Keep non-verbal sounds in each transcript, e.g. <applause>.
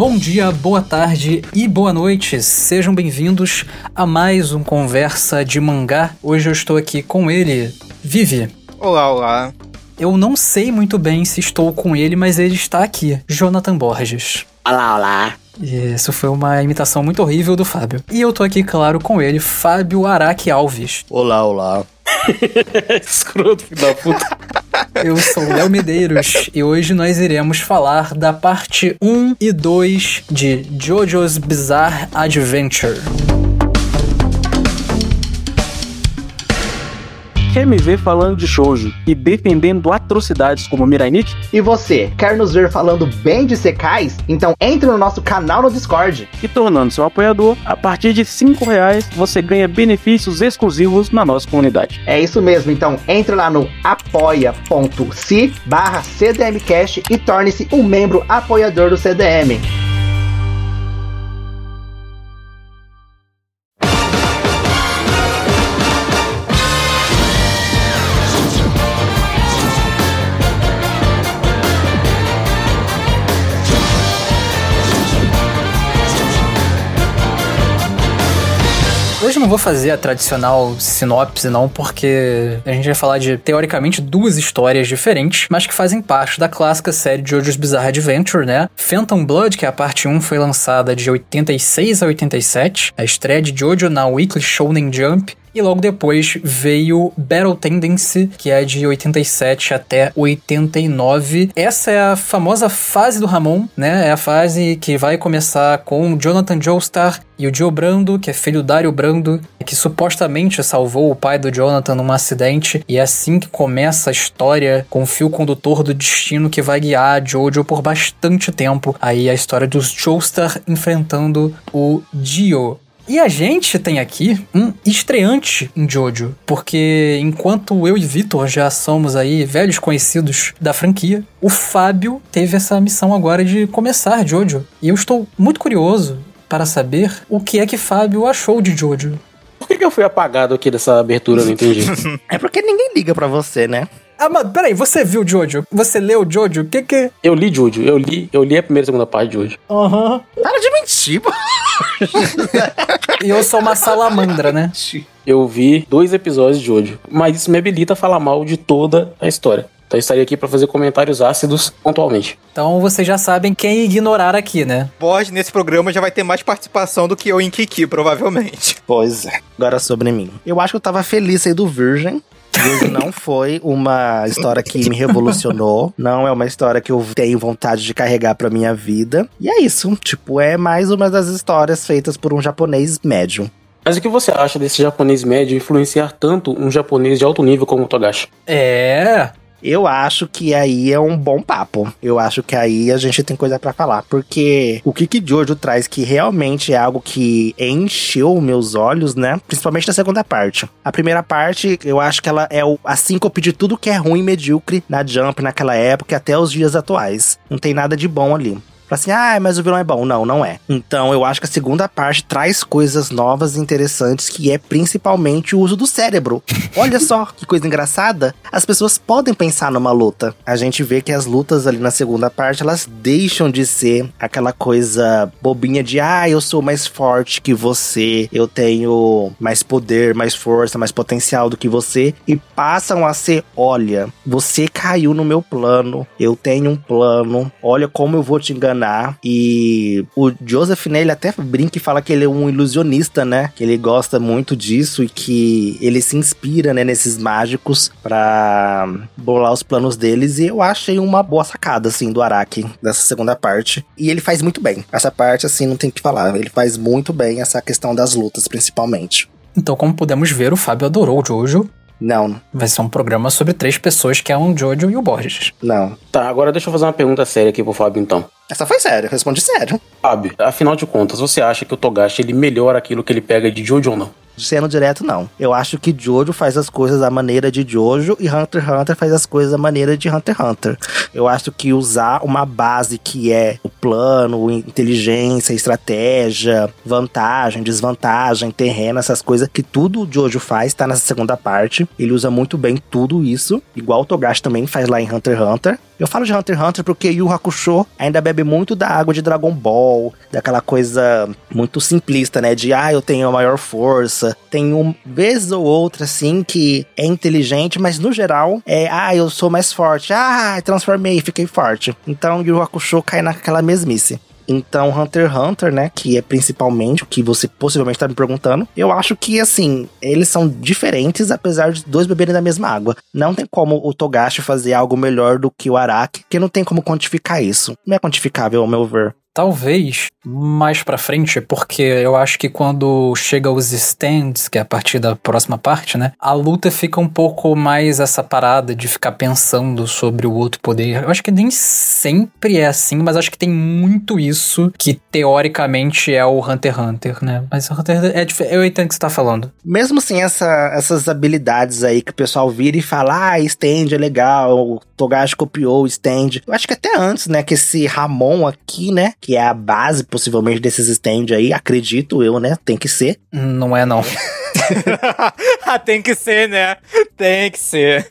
Bom dia, boa tarde e boa noite. Sejam bem-vindos a mais um Conversa de Mangá. Hoje eu estou aqui com ele, Vivi. Olá, olá. Eu não sei muito bem se estou com ele, mas ele está aqui, Jonathan Borges. Olá, olá. Isso foi uma imitação muito horrível do Fábio. E eu tô aqui, claro, com ele, Fábio Araque Alves. Olá, olá. <laughs> Escroto, filho da puta. Eu sou o Léo Medeiros e hoje nós iremos falar da parte 1 e 2 de JoJo's Bizarre Adventure. Quer me ver falando de shoujo e defendendo atrocidades como Mirai Nikki? E você, quer nos ver falando bem de secais? Então entre no nosso canal no Discord. E tornando seu apoiador, a partir de 5 reais você ganha benefícios exclusivos na nossa comunidade. É isso mesmo, então entre lá no apoia.se barra CDMcast e torne-se um membro apoiador do CDM. Não vou fazer a tradicional sinopse, não, porque a gente vai falar de, teoricamente, duas histórias diferentes, mas que fazem parte da clássica série JoJo's Bizarre Adventure, né? Phantom Blood, que é a parte 1, foi lançada de 86 a 87, a estreia de JoJo na Weekly Shonen Jump, e logo depois veio Battle Tendency, que é de 87 até 89. Essa é a famosa fase do Ramon, né? É a fase que vai começar com Jonathan Joestar e o Joe Brando, que é filho do Dario Brando, que supostamente salvou o pai do Jonathan num acidente. E é assim que começa a história com o fio condutor do destino que vai guiar Jojo por bastante tempo. Aí a história dos Joestar enfrentando o Dio. E a gente tem aqui um estreante em Jojo, porque enquanto eu e Vitor já somos aí velhos conhecidos da franquia, o Fábio teve essa missão agora de começar Jojo. E eu estou muito curioso para saber o que é que Fábio achou de Jojo. Por que, eu fui apagado aqui dessa abertura? Não entendi. <laughs> É porque ninguém liga pra você, né? Ah, mas peraí, você viu Jojo? Você leu Jojo? O que que... eu li Jojo, eu li, eu li a primeira e segunda parte de Jojo. Aham. Para de mentir, pô. E eu sou uma salamandra, né? Eu vi dois episódios de Jojo, mas isso me habilita a falar mal de toda a história. Então eu estaria aqui pra fazer comentários ácidos pontualmente. Então vocês já sabem quem ignorar aqui, né? Borges nesse programa já vai ter mais participação do que eu em Kiki, provavelmente. Pois é. Agora sobre mim. Eu acho que eu tava feliz aí do Virgem. Não foi uma história que me revolucionou. Não é uma história que eu tenho vontade de carregar pra minha vida. E é isso. Tipo, é mais uma das histórias feitas por um japonês médio. Mas o que você acha desse japonês médio influenciar tanto um japonês de alto nível como o Togashi? É. Eu acho que aí é um bom papo. Eu acho que aí a gente tem coisa pra falar. Porque o que que Jojo traz que realmente é algo que encheu meus olhos, né? Principalmente na segunda parte. A primeira parte, eu acho que ela é o, a síncope de tudo que é ruim e medíocre na Jump naquela época até os dias atuais. Não tem nada de bom ali. Assim, ah, mas o vilão é bom. Não, não é. Então, eu acho que a segunda parte traz coisas novas e interessantes, que é principalmente o uso do cérebro. <laughs> Olha só que coisa engraçada. As pessoas podem pensar numa luta. A gente vê que as lutas ali na segunda parte, elas deixam de ser aquela coisa bobinha de, ah, eu sou mais forte que você, eu tenho mais poder, mais força, mais potencial do que você, e passam a ser, olha, você caiu no meu plano, eu tenho um plano, olha como eu vou te enganar. E o Joseph, né, ele até brinca e fala que ele é um ilusionista, né? Que ele gosta muito disso e que ele se inspira, né, nesses mágicos pra bolar os planos deles. E eu achei uma boa sacada, assim, do Araki, dessa segunda parte. E ele faz muito bem. Essa parte, assim, não tem o que falar. Ele faz muito bem essa questão das lutas, principalmente. Então, como podemos ver, o Fábio adorou o Jojo. Não, Vai ser um programa sobre três pessoas, que é um Jojo e o Borges. não. Tá, agora deixa eu fazer uma pergunta séria aqui pro Fábio então. Essa foi sério, eu respondi sério. Fábio, afinal de contas, você acha que o Togashi ele melhora aquilo que ele pega de Jojo ou não? Sendo direto, não. Eu acho que Jojo faz as coisas da maneira de Jojo e Hunter x Hunter faz as coisas da maneira de Hunter x Hunter. Eu acho que usar uma base que é o plano, inteligência, estratégia, vantagem, desvantagem, terreno, essas coisas que tudo o Jojo faz, tá nessa segunda parte. Ele usa muito bem tudo isso, igual o Togashi também faz lá em Hunter x Hunter. Eu falo de Hunter x Hunter porque Yu Hakusho ainda bebe muito da água de Dragon Ball, daquela coisa muito simplista, né? De, ah, eu tenho a maior força. Tem um vez ou outra, assim, que é inteligente, mas no geral é, ah, eu sou mais forte. Ah, transformei, fiquei forte. Então Yu Hakusho cai naquela mesmice. Então, Hunter x Hunter, né, que é principalmente o que você possivelmente está me perguntando, eu acho que, assim, eles são diferentes, apesar de dois beberem da mesma água. Não tem como o Togashi fazer algo melhor do que o Araki, porque não tem como quantificar isso. Não é quantificável, ao meu ver. Talvez mais pra frente, porque eu acho que quando chega os stands, que é a partir da próxima parte, né? A luta fica um pouco mais essa parada de ficar pensando sobre o outro poder. Eu acho que nem sempre é assim, mas acho que tem muito isso que teoricamente é o Hunter x Hunter, né? Mas o Hunter x Hunter é diferente. Eu entendo o que você tá falando. Mesmo sem essa, essas habilidades aí que o pessoal vira e fala, ah, stand é legal, Togashi copiou o stand. Eu acho que até antes, né, que esse Ramon aqui, né, que é a base possivelmente desses stands aí, acredito eu, né? Tem que ser. Não é não. <laughs> <laughs> Ah, tem que ser, né? Tem que ser.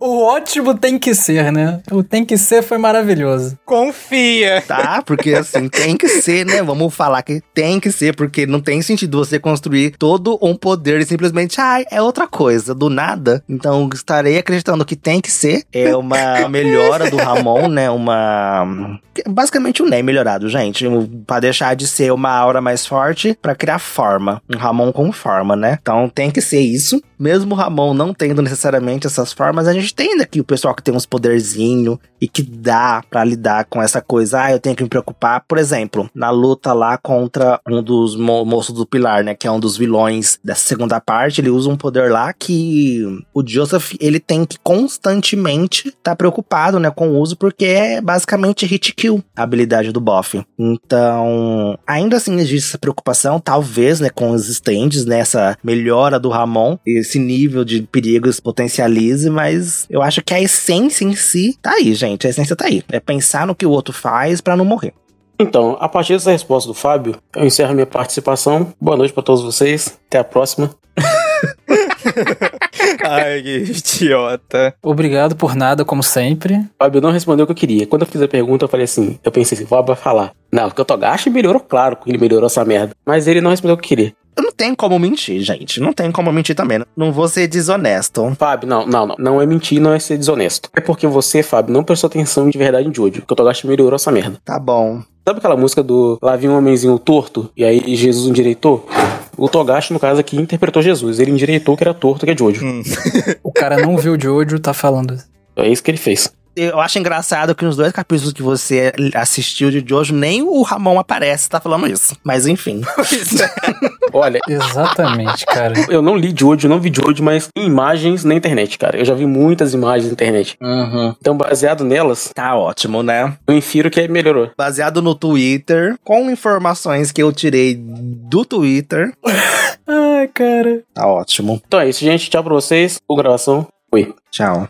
o ótimo tem que ser, né? O tem que ser foi maravilhoso. Confia. Tá, porque assim, tem que ser, né? Vamos falar que tem que ser, porque não tem sentido você construir todo um poder e simplesmente, ai, ah, é outra coisa, do nada. Então, estarei acreditando que tem que ser. É uma melhora do Ramon, né? Uma. Basicamente um Ney melhorado, gente. Pra deixar de ser uma aura mais forte, para criar forma. Um Ramon com forma, né? Então tem que ser isso. Mesmo o Ramon não tendo necessariamente essas formas, a gente tem aqui o pessoal que tem uns poderzinho e que dá para lidar com essa coisa. Ah, eu tenho que me preocupar. Por exemplo, na luta lá contra um dos mo moços do Pilar, né? Que é um dos vilões dessa segunda parte, ele usa um poder lá que o Joseph ele tem que constantemente estar tá preocupado, né, com o uso, porque é basicamente hit kill a habilidade do Boff. Então, ainda assim existe essa preocupação, talvez, né, com os stands, né, essa melhora do Ramon, esse nível de perigos potencialize, mas eu acho que a essência em si tá aí, gente. A essência tá aí. É pensar no que o outro faz para não morrer. Então, a partir dessa resposta do Fábio, eu encerro minha participação. Boa noite para todos vocês. Até a próxima. <laughs> <laughs> Ai, que idiota. Obrigado por nada, como sempre. Fábio não respondeu o que eu queria. Quando eu fiz a pergunta, eu falei assim: eu pensei assim, Fábio vai falar. Não, porque o Togashi melhorou, claro que ele melhorou essa merda. Mas ele não respondeu o que eu queria. Eu não tenho como mentir, gente. Não tem como mentir também. Não vou ser desonesto. Fábio, não, não, não. Não é mentir, não é ser desonesto. É porque você, Fábio, não prestou atenção de verdade em Jojo. Porque o Togashi melhorou essa merda. Tá bom. Sabe aquela música do Lá vinha um homenzinho torto e aí Jesus endireitou? O Togashi, no caso aqui, interpretou Jesus. Ele endireitou que era torto, que é Jojo. Hum. <laughs> o cara não viu Jojo, tá falando. É isso que ele fez. Eu acho engraçado que nos dois capítulos que você assistiu de Jojo, nem o Ramon aparece, tá falando isso. Mas enfim. <laughs> Olha. Exatamente, cara. Eu não li Jojo, não vi Jojo, mas imagens na internet, cara. Eu já vi muitas imagens na internet. Uhum. Então, baseado nelas. Tá ótimo, né? Eu infiro que melhorou. Baseado no Twitter, com informações que eu tirei do Twitter. <laughs> Ai, cara. Tá ótimo. Então é isso, gente. Tchau pra vocês. Boa gravação. Fui. Tchau.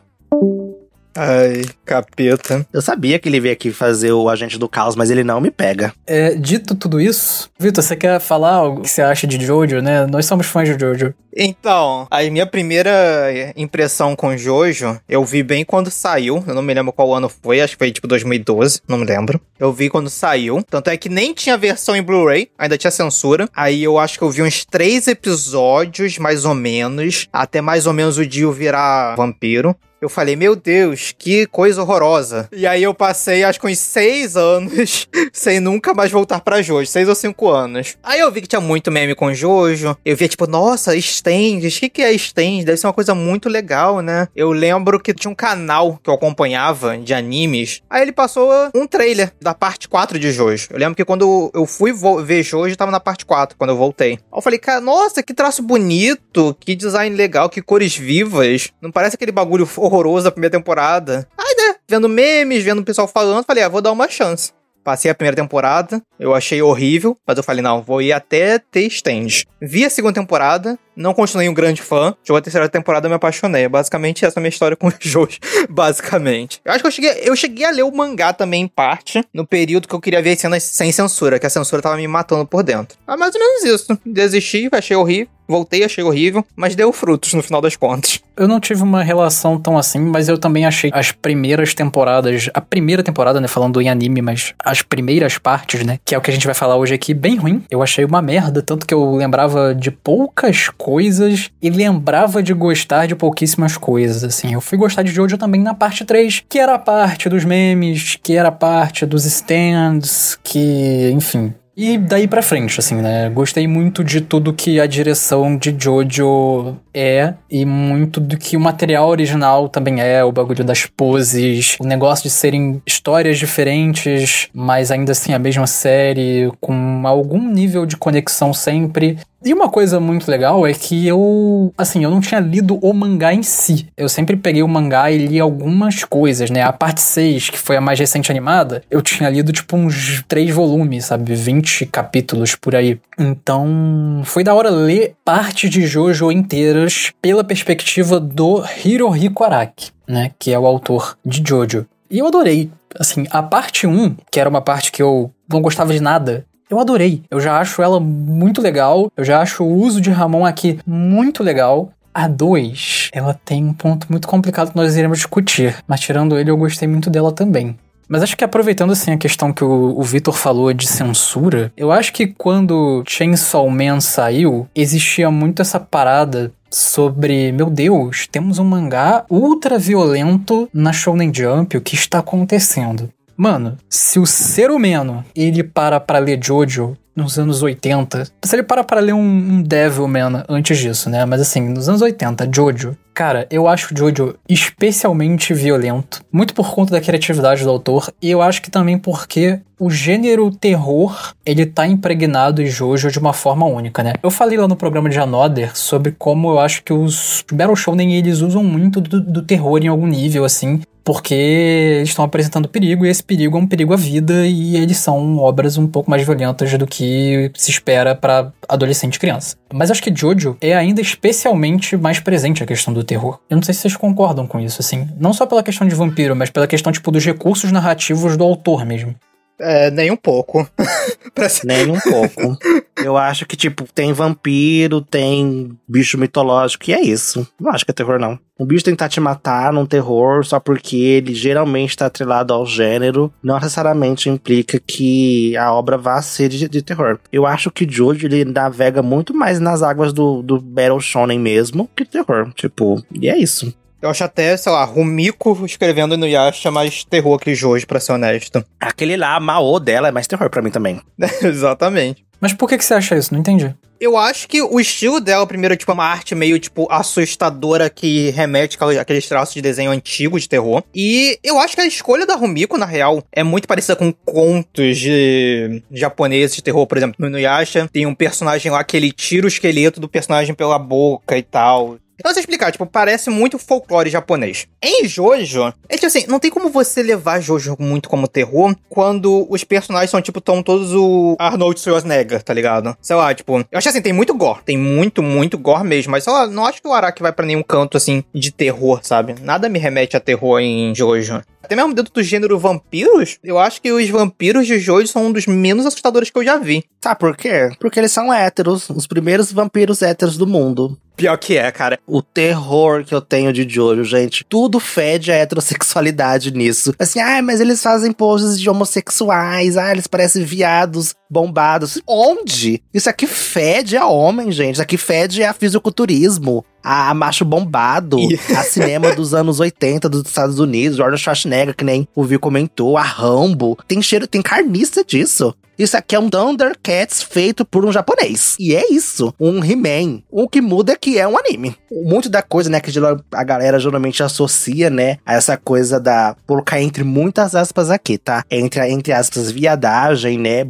Ai, capeta. Eu sabia que ele veio aqui fazer o agente do caos, mas ele não me pega. É, dito tudo isso, Vitor, você quer falar algo que você acha de Jojo, né? Nós somos fãs de Jojo. Então, a minha primeira impressão com Jojo, eu vi bem quando saiu. Eu não me lembro qual ano foi, acho que foi tipo 2012, não me lembro. Eu vi quando saiu. Tanto é que nem tinha versão em Blu-ray, ainda tinha censura. Aí eu acho que eu vi uns três episódios, mais ou menos, até mais ou menos o Dio virar vampiro. Eu falei, meu Deus, que coisa horrorosa. E aí eu passei, acho que uns seis anos <laughs> sem nunca mais voltar pra Jojo. Seis ou cinco anos. Aí eu vi que tinha muito meme com Jojo. Eu via, tipo, nossa, stands. O que, que é stands? Deve ser uma coisa muito legal, né? Eu lembro que tinha um canal que eu acompanhava de animes. Aí ele passou um trailer da parte 4 de Jojo. Eu lembro que quando eu fui ver Jojo, tava na parte 4, quando eu voltei. Aí eu falei, cara, nossa, que traço bonito, que design legal, que cores vivas. Não parece aquele bagulho horroroso da primeira temporada. Aí, né, vendo memes, vendo o pessoal falando, falei, ah, vou dar uma chance. Passei a primeira temporada, eu achei horrível, mas eu falei, não, vou ir até ter stand. Vi a segunda temporada, não continuei um grande fã. Chegou a terceira temporada, me apaixonei. É basicamente essa a minha história com o <laughs> Jojo, basicamente. Eu acho que eu cheguei, eu cheguei a ler o mangá também em parte, no período que eu queria ver cenas sem censura, que a censura tava me matando por dentro. Ah, mais ou menos isso. Desisti, achei horrível. Voltei, achei horrível, mas deu frutos no final das contas. Eu não tive uma relação tão assim, mas eu também achei as primeiras temporadas, a primeira temporada, né, falando em anime, mas as primeiras partes, né, que é o que a gente vai falar hoje aqui, bem ruim. Eu achei uma merda, tanto que eu lembrava de poucas coisas e lembrava de gostar de pouquíssimas coisas, assim. Eu fui gostar de Jojo também na parte 3, que era a parte dos memes, que era a parte dos stands, que, enfim, e daí pra frente, assim, né? Gostei muito de tudo que a direção de Jojo é e muito do que o material original também é, o bagulho das poses, o negócio de serem histórias diferentes, mas ainda assim a mesma série, com algum nível de conexão sempre. E uma coisa muito legal é que eu, assim, eu não tinha lido o mangá em si. Eu sempre peguei o mangá e li algumas coisas, né? A parte 6, que foi a mais recente animada, eu tinha lido tipo uns três volumes, sabe? 20 capítulos por aí. Então, foi da hora ler parte de Jojo inteiras pela perspectiva do Hirohiko Araki, né? Que é o autor de Jojo. E eu adorei. Assim, a parte 1, que era uma parte que eu não gostava de nada, eu adorei. Eu já acho ela muito legal. Eu já acho o uso de Ramon aqui muito legal. A 2, ela tem um ponto muito complicado que nós iremos discutir. Mas tirando ele, eu gostei muito dela também. Mas acho que aproveitando assim a questão que o, o Vitor falou de censura, eu acho que quando Chainsaw Man saiu, existia muito essa parada sobre, meu Deus, temos um mangá ultra violento na Shonen Jump, o que está acontecendo? Mano, se o ser humano ele para pra ler Jojo nos anos 80, se ele para pra ler um, um Devilman antes disso, né? Mas assim, nos anos 80, Jojo, cara, eu acho Jojo especialmente violento, muito por conta da criatividade do autor, e eu acho que também porque o gênero terror, ele tá impregnado em Jojo de uma forma única, né? Eu falei lá no programa de Another sobre como eu acho que os Battle Shonen, eles usam muito do, do terror em algum nível, assim, porque eles estão apresentando perigo e esse perigo é um perigo à vida e eles são obras um pouco mais violentas do que se espera para adolescente e criança. Mas acho que Jojo é ainda especialmente mais presente a questão do terror. Eu não sei se vocês concordam com isso, assim. Não só pela questão de vampiro, mas pela questão, tipo, dos recursos narrativos do autor mesmo. É, nem um pouco. <laughs> nem um pouco. Eu acho que, tipo, tem vampiro, tem bicho mitológico, e é isso. Não acho que é terror, não. Um bicho tentar te matar num terror só porque ele geralmente está atrelado ao gênero, não necessariamente implica que a obra vá ser de, de terror. Eu acho que Jojo ele navega muito mais nas águas do, do Battle Shonen mesmo que terror. Tipo, e é isso. Eu acho até, sei lá, Rumiko escrevendo no Yasha mais terror que Jojo, pra ser honesto. Aquele lá, Mao dela, é mais terror para mim também. <laughs> Exatamente. Mas por que, que você acha isso? Não entendi. Eu acho que o estilo dela, primeiro, tipo, é uma arte meio, tipo, assustadora que remete àqueles traços de desenho antigo de terror. E eu acho que a escolha da Rumiko, na real, é muito parecida com contos de japoneses de terror. Por exemplo, no Inuyasha tem um personagem lá que ele tira o esqueleto do personagem pela boca e tal. Eu explicar, tipo, parece muito folclore japonês. Em Jojo, é tipo assim, não tem como você levar Jojo muito como terror quando os personagens são, tipo, tão todos o Arnold Schwarzenegger, tá ligado? Sei lá, tipo, eu acho assim, tem muito gore, tem muito, muito gore mesmo, mas sei lá, não acho que o Araki vai para nenhum canto, assim, de terror, sabe? Nada me remete a terror em Jojo. Até mesmo dentro do gênero vampiros, eu acho que os vampiros de Jojo são um dos menos assustadores que eu já vi. Sabe por quê? Porque eles são héteros, os primeiros vampiros héteros do mundo. Pior que é, cara. O terror que eu tenho de Jojo, gente. Tudo fede a heterossexualidade nisso. Assim, ah, mas eles fazem poses de homossexuais. Ah, eles parecem viados bombados. Onde? Isso aqui fede a homem, gente. Isso aqui fede a fisiculturismo a macho bombado, a cinema dos anos 80 dos Estados Unidos, Jordan Schwarzenegger, que nem o Vi comentou, a Rambo. Tem cheiro, tem carniça disso. Isso aqui é um Thundercats feito por um japonês. E é isso, um He-Man. O que muda é que é um anime. Muito da coisa, né, que a galera geralmente associa, né, a essa coisa da. colocar entre muitas aspas aqui, tá? Entre, entre aspas, viadagem, né,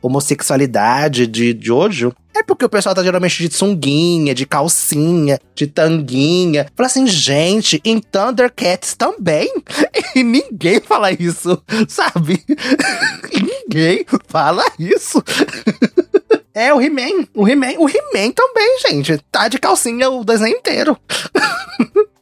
homossexualidade de Jojo. É porque o pessoal tá geralmente de sunguinha, de calcinha, de tanguinha. Fala assim, gente, em Thundercats também. <laughs> E ninguém fala isso, sabe? <laughs> ninguém fala isso. <laughs> É, o He-Man. O He-Man. O He-Man também, gente. Tá de calcinha o desenho inteiro.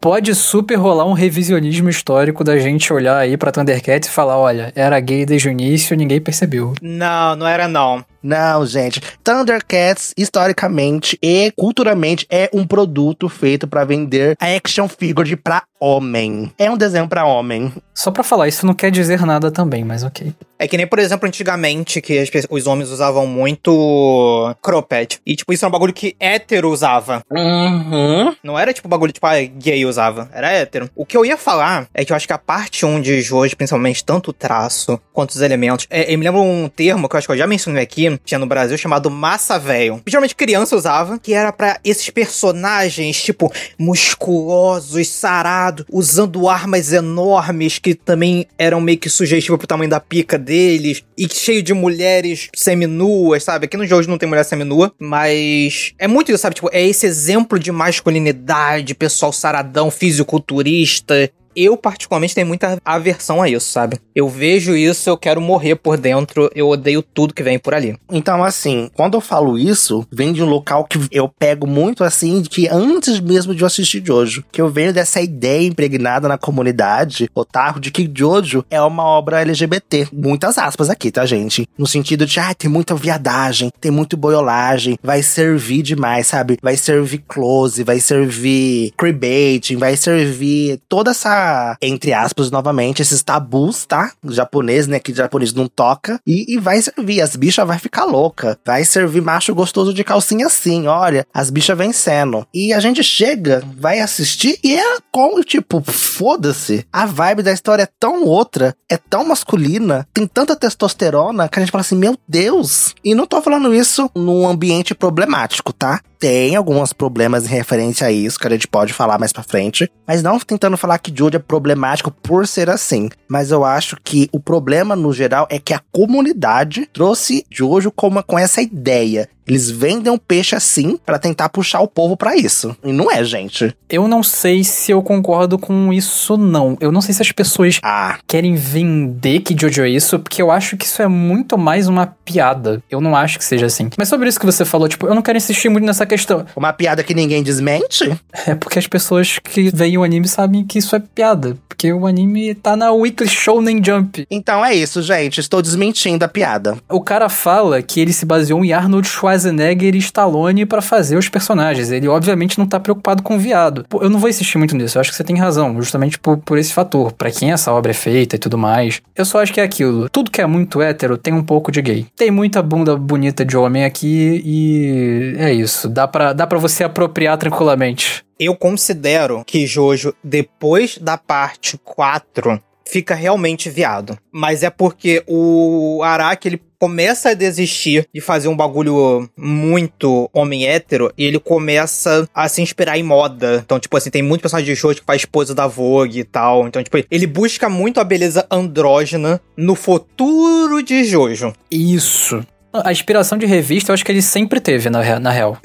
Pode super rolar um revisionismo histórico da gente olhar aí pra Thundercats e falar: olha, era gay desde o início, ninguém percebeu. Não, não era não. Não, gente. Thundercats, historicamente e culturalmente, é um produto feito pra vender action figure pra homem. É um desenho pra homem. Só pra falar, isso não quer dizer nada também, mas ok. É que nem, por exemplo, antigamente, que os homens usavam muito cropped. E, tipo, isso é um bagulho que hétero usava. Uhum. Não era, tipo, bagulho, tipo, ah, gay usava. Era hétero. O que eu ia falar é que eu acho que a parte 1 de Jojo, principalmente, tanto o traço quanto os elementos, é, eu me lembro um termo que eu acho que eu já mencionei aqui, tinha no Brasil, chamado massa velho. Geralmente criança usava, que era pra esses personagens, tipo, musculosos, sarados, usando armas enormes, que também eram meio que sugestivos pro tamanho da pica deles, e cheio de mulheres seminuas, sabe? Aqui no Jojo não tem mulher seminua, mas é muito isso, sabe? Tipo, é esse exemplo de masculinidade, pessoal saradão, fisiculturista. Eu, particularmente, tenho muita aversão a isso, sabe? Eu vejo isso, eu quero morrer por dentro, eu odeio tudo que vem por ali. Então, assim, quando eu falo isso, vem de um local que eu pego muito assim, que antes mesmo de eu assistir Jojo, que eu venho dessa ideia impregnada na comunidade otaku de que Jojo é uma obra LGBT. Muitas aspas aqui, tá, gente? No sentido de, ah, tem muita viadagem, tem muito boiolagem, vai servir demais, sabe? Vai servir close, vai servir queerbaiting, vai servir toda essa, entre aspas, novamente, esses tabus, tá? Japonês, né? Que japonês não toca. E, e vai servir, as bichas vai ficar louca. Vai servir macho gostoso de calcinha assim, olha. As bichas vencendo. E a gente chega, vai assistir e é como, tipo, foda-se. A vibe da história é tão outra, é tão masculina, tem tanta testosterona que a gente fala assim, meu Deus. E não tô falando isso num ambiente problemático, tá? Tem alguns problemas em referência a isso, que a gente pode falar mais pra frente. Mas não tentando falar que Jojo é problemático por ser assim. Mas eu acho que o problema, no geral, é que a comunidade trouxe Jojo como, com essa ideia. Eles vendem um peixe assim pra tentar puxar o povo pra isso. E não é, gente. Eu não sei se eu concordo com isso, não. Eu não sei se as pessoas Ah, querem vender que Jojo é isso, porque eu acho que isso é muito mais uma piada. Eu não acho que seja assim. Mas sobre isso que você falou, tipo, eu não quero insistir muito nessa questão. uma piada que ninguém desmente? É porque as pessoas que veem o anime sabem que isso é piada. Porque o anime tá na Weekly Shonen Jump. Então é isso, gente. Estou desmentindo a piada. O cara fala que ele se baseou em Arnold Schwarzenegger e Stallone pra fazer os personagens. Ele obviamente não tá preocupado com viado. Pô, eu não vou insistir muito nisso. Eu acho que você tem razão, justamente por, por esse fator. Pra quem essa obra é feita e tudo mais. Eu só acho que é aquilo. Tudo que é muito hétero tem um pouco de gay. Tem muita bunda bonita de homem aqui e é isso. Dá pra, dá pra você apropriar tranquilamente. Eu considero que Jojo, depois da parte 4, fica realmente viado. Mas é porque o Araki, ele começa a desistir de fazer um bagulho muito homem hétero e ele começa a se inspirar em moda. Então, tipo assim, tem muito personagem de Jojo que faz esposa da Vogue e tal. Então, tipo, ele busca muito a beleza andrógena no futuro de Jojo. Isso. A inspiração de revista eu acho que ele sempre teve, na, na real.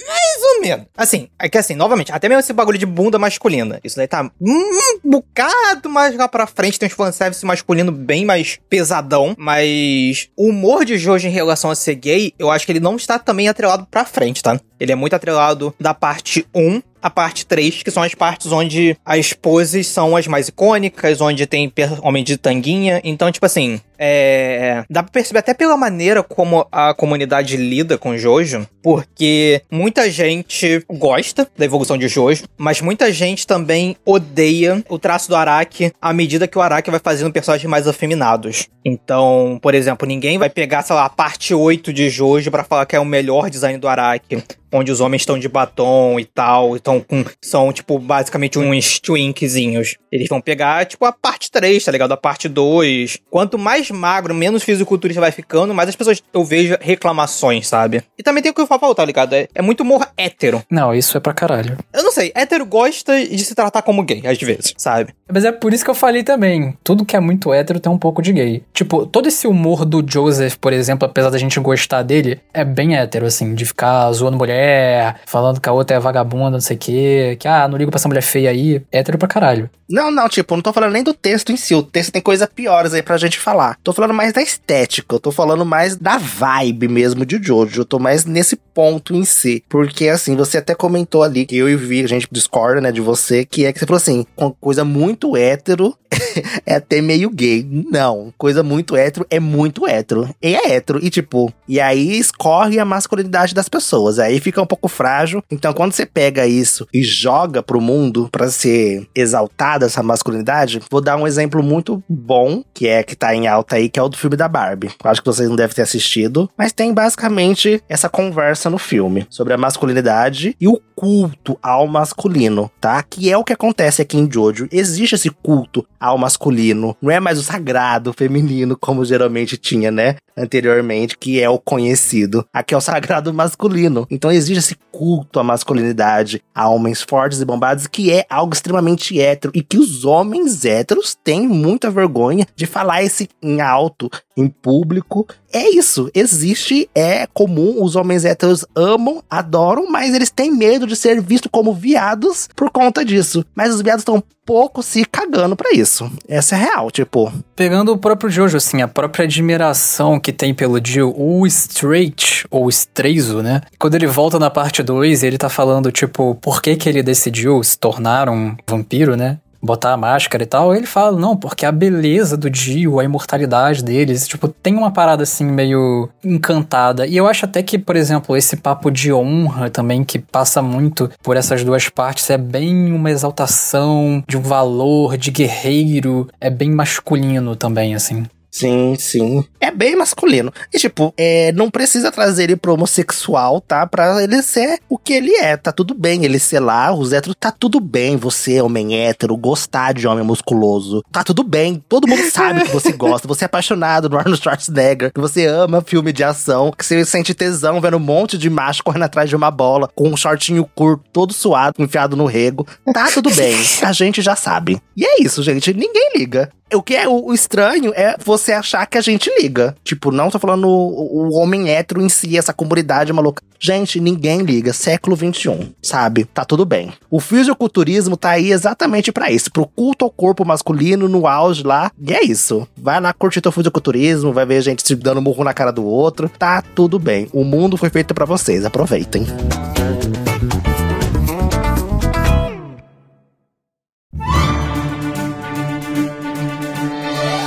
Assim, é que assim, novamente, até mesmo esse bagulho de bunda masculina. Isso daí tá um bocado mais lá pra frente. Tem uns fanservice masculino bem mais pesadão. Mas o humor de Jojo em relação a ser gay, eu acho que ele não está também atrelado pra frente, tá? Ele é muito atrelado da parte 1 a parte 3, que são as partes onde as poses são as mais icônicas, onde tem homem de tanguinha. Então, tipo assim, é. Dá pra perceber até pela maneira como a comunidade lida com Jojo, porque muita gente gosta da evolução de Jojo, mas muita gente também odeia o traço do Araki à medida que o Araki vai fazendo personagens mais afeminados. Então, por exemplo, ninguém vai pegar, sei lá, a parte 8 de Jojo pra falar que é o melhor design do Araki onde os homens estão de batom e tal, estão com são tipo basicamente uns twinkzinhos. Eles vão pegar tipo a parte 3, tá ligado? A parte 2. Quanto mais magro, menos fisiculturista vai ficando, mais as pessoas eu vejo reclamações, sabe? E também tem o que eu falo, tá ligado? É, é muito humor hétero. Não, isso é pra caralho. Eu não sei, hétero gosta de se tratar como gay, às vezes, sabe? Mas é por isso que eu falei também. Tudo que é muito hétero tem um pouco de gay. Tipo, todo esse humor do Joseph, por exemplo, apesar da gente gostar dele, é bem hétero, assim, de ficar zoando mulher, falando que a outra é vagabunda, não sei o quê, que, ah, não ligo pra essa mulher feia aí. É hétero pra caralho. Não, não, tipo, não tô falando nem do texto em si. O texto tem coisa piores aí pra gente falar. Tô falando mais da estética, eu tô falando mais da vibe mesmo de Jojo. Eu tô mais nesse ponto em si. Porque, assim, você até comentou ali que eu e Vi, a gente discorda, né, de você, que é que você falou assim, coisa muito hétero <laughs> é até meio gay. Não, coisa muito hétero é muito hétero. E é hétero. E tipo, e aí escorre a masculinidade das pessoas. Aí fica um pouco frágil. Então, quando você pega isso e joga pro mundo para ser essa masculinidade, vou dar um exemplo muito bom, que é que tá em alta aí, que é o do filme da Barbie. Acho que vocês não devem ter assistido, mas tem basicamente essa conversa no filme sobre a masculinidade e o culto ao masculino, tá? Que é o que acontece aqui em Jojo. Existe esse culto ao masculino. Não é mais o sagrado feminino, como geralmente tinha, né? Anteriormente, que é o conhecido. Aqui é o sagrado masculino. Então existe esse culto à masculinidade, a homens fortes e bombados, que é algo extremamente hétero e que os homens héteros têm muita vergonha de falar esse em alto, em público. É isso, existe, é comum, os homens héteros amam, adoram, mas eles têm medo de ser vistos como viados por conta disso. Mas os viados estão pouco se cagando para isso. Essa é real, tipo. Pegando o próprio Jojo, assim, a própria admiração que tem pelo Jill, o Straight, ou Streizo, né? Quando ele volta na parte 2, ele tá falando, tipo, por que que ele decidiu se tornar um vampiro, né? botar a máscara e tal, ele fala, não, porque a beleza do Dio, a imortalidade deles, tipo, tem uma parada assim meio encantada. E eu acho até que, por exemplo, esse papo de honra também, que passa muito por essas duas partes, é bem uma exaltação de um valor de guerreiro, é bem masculino também, assim. Sim, sim. É bem masculino. E, tipo, é, não precisa trazer ele pro homossexual, tá? Pra ele ser o que ele é. Tá tudo bem ele ser lá, os héteros, tá tudo bem você, homem hétero, gostar de homem musculoso. Tá tudo bem. Todo mundo sabe que você <laughs> gosta. Você é apaixonado no Arnold Schwarzenegger, que você ama filme de ação, que você sente tesão vendo um monte de macho correndo atrás de uma bola, com um shortinho curto, todo suado, enfiado no rego. Tá tudo bem. <laughs> A gente já sabe. E é isso, gente. Ninguém liga. O que é o, estranho é você achar que a gente liga. Tipo, não tô falando o, o homem hétero em si, essa comunidade maluca. Gente, ninguém liga. Século XXI, sabe? Tá tudo bem. O fisiculturismo tá aí exatamente para isso. Pro culto ao corpo masculino no auge lá. E é isso. Vai lá curtir teu fisiculturismo, vai ver gente se dando murro na cara do outro. Tá tudo bem. O mundo foi feito para vocês. Aproveitem.